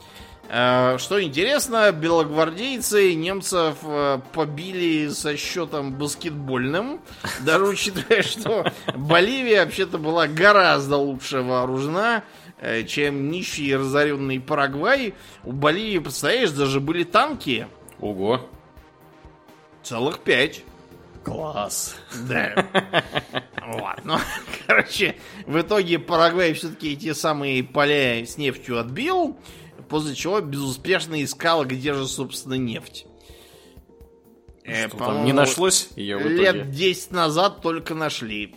Speaker 2: что интересно, белогвардейцы немцев э, побили со счетом баскетбольным, даже учитывая, что Боливия вообще-то была гораздо лучше вооружена, э, чем нищий и разоренный Парагвай. У Боливии, представляешь, даже были танки.
Speaker 1: Ого.
Speaker 2: Целых пять.
Speaker 1: Класс.
Speaker 2: Да. Вот. Ну, короче, в итоге Парагвай все-таки эти самые поля с нефтью отбил после чего безуспешно искала, где же, собственно, нефть.
Speaker 1: Э, там не нашлось
Speaker 2: ее в итоге? Лет 10 назад только нашли.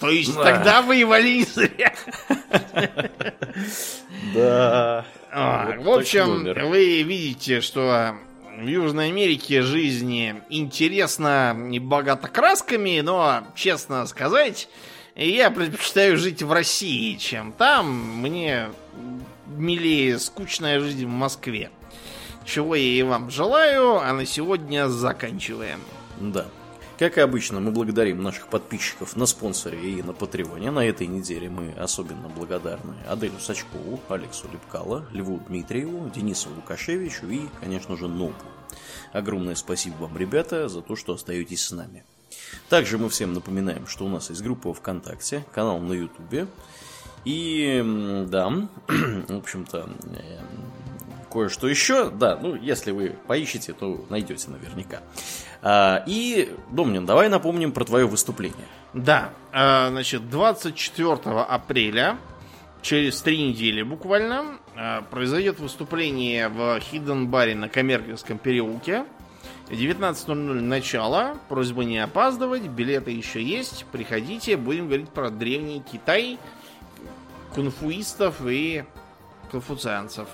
Speaker 2: То есть да. тогда воевали не зря.
Speaker 1: Да.
Speaker 2: А, в общем, вы видите, что в Южной Америке жизни интересно и богато красками, но, честно сказать, я предпочитаю жить в России, чем там. Мне милее скучная жизнь в Москве. Чего я и вам желаю, а на сегодня заканчиваем.
Speaker 1: Да. Как и обычно, мы благодарим наших подписчиков на спонсоре и на Патреоне. На этой неделе мы особенно благодарны Аделю Сачкову, Алексу Лепкало, Льву Дмитриеву, Денису Лукашевичу и, конечно же, Нобу. Огромное спасибо вам, ребята, за то, что остаетесь с нами. Также мы всем напоминаем, что у нас есть группа ВКонтакте, канал на Ютубе. И да, в общем-то, э, кое-что еще. Да, ну, если вы поищете, то найдете наверняка. А, и, Домнин, давай напомним про твое выступление.
Speaker 2: Да, а, значит, 24 апреля, через три недели буквально, а, произойдет выступление в Хидден баре на Коммерческом переулке. 19.00 начало, просьба не опаздывать, билеты еще есть, приходите, будем говорить про древний Китай, кунфуистов и конфуцианцев.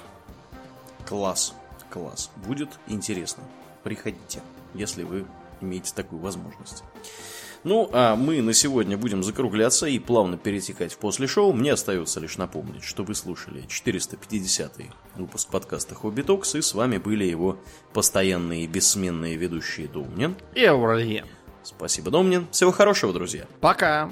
Speaker 1: Класс, класс. Будет интересно. Приходите, если вы имеете такую возможность. Ну, а мы на сегодня будем закругляться и плавно перетекать в после шоу. Мне остается лишь напомнить, что вы слушали 450-й выпуск подкаста Хобби Токс, и с вами были его постоянные и бессменные ведущие Домнин
Speaker 2: и Ауральен.
Speaker 1: Спасибо, Домнин. Всего хорошего, друзья.
Speaker 2: Пока.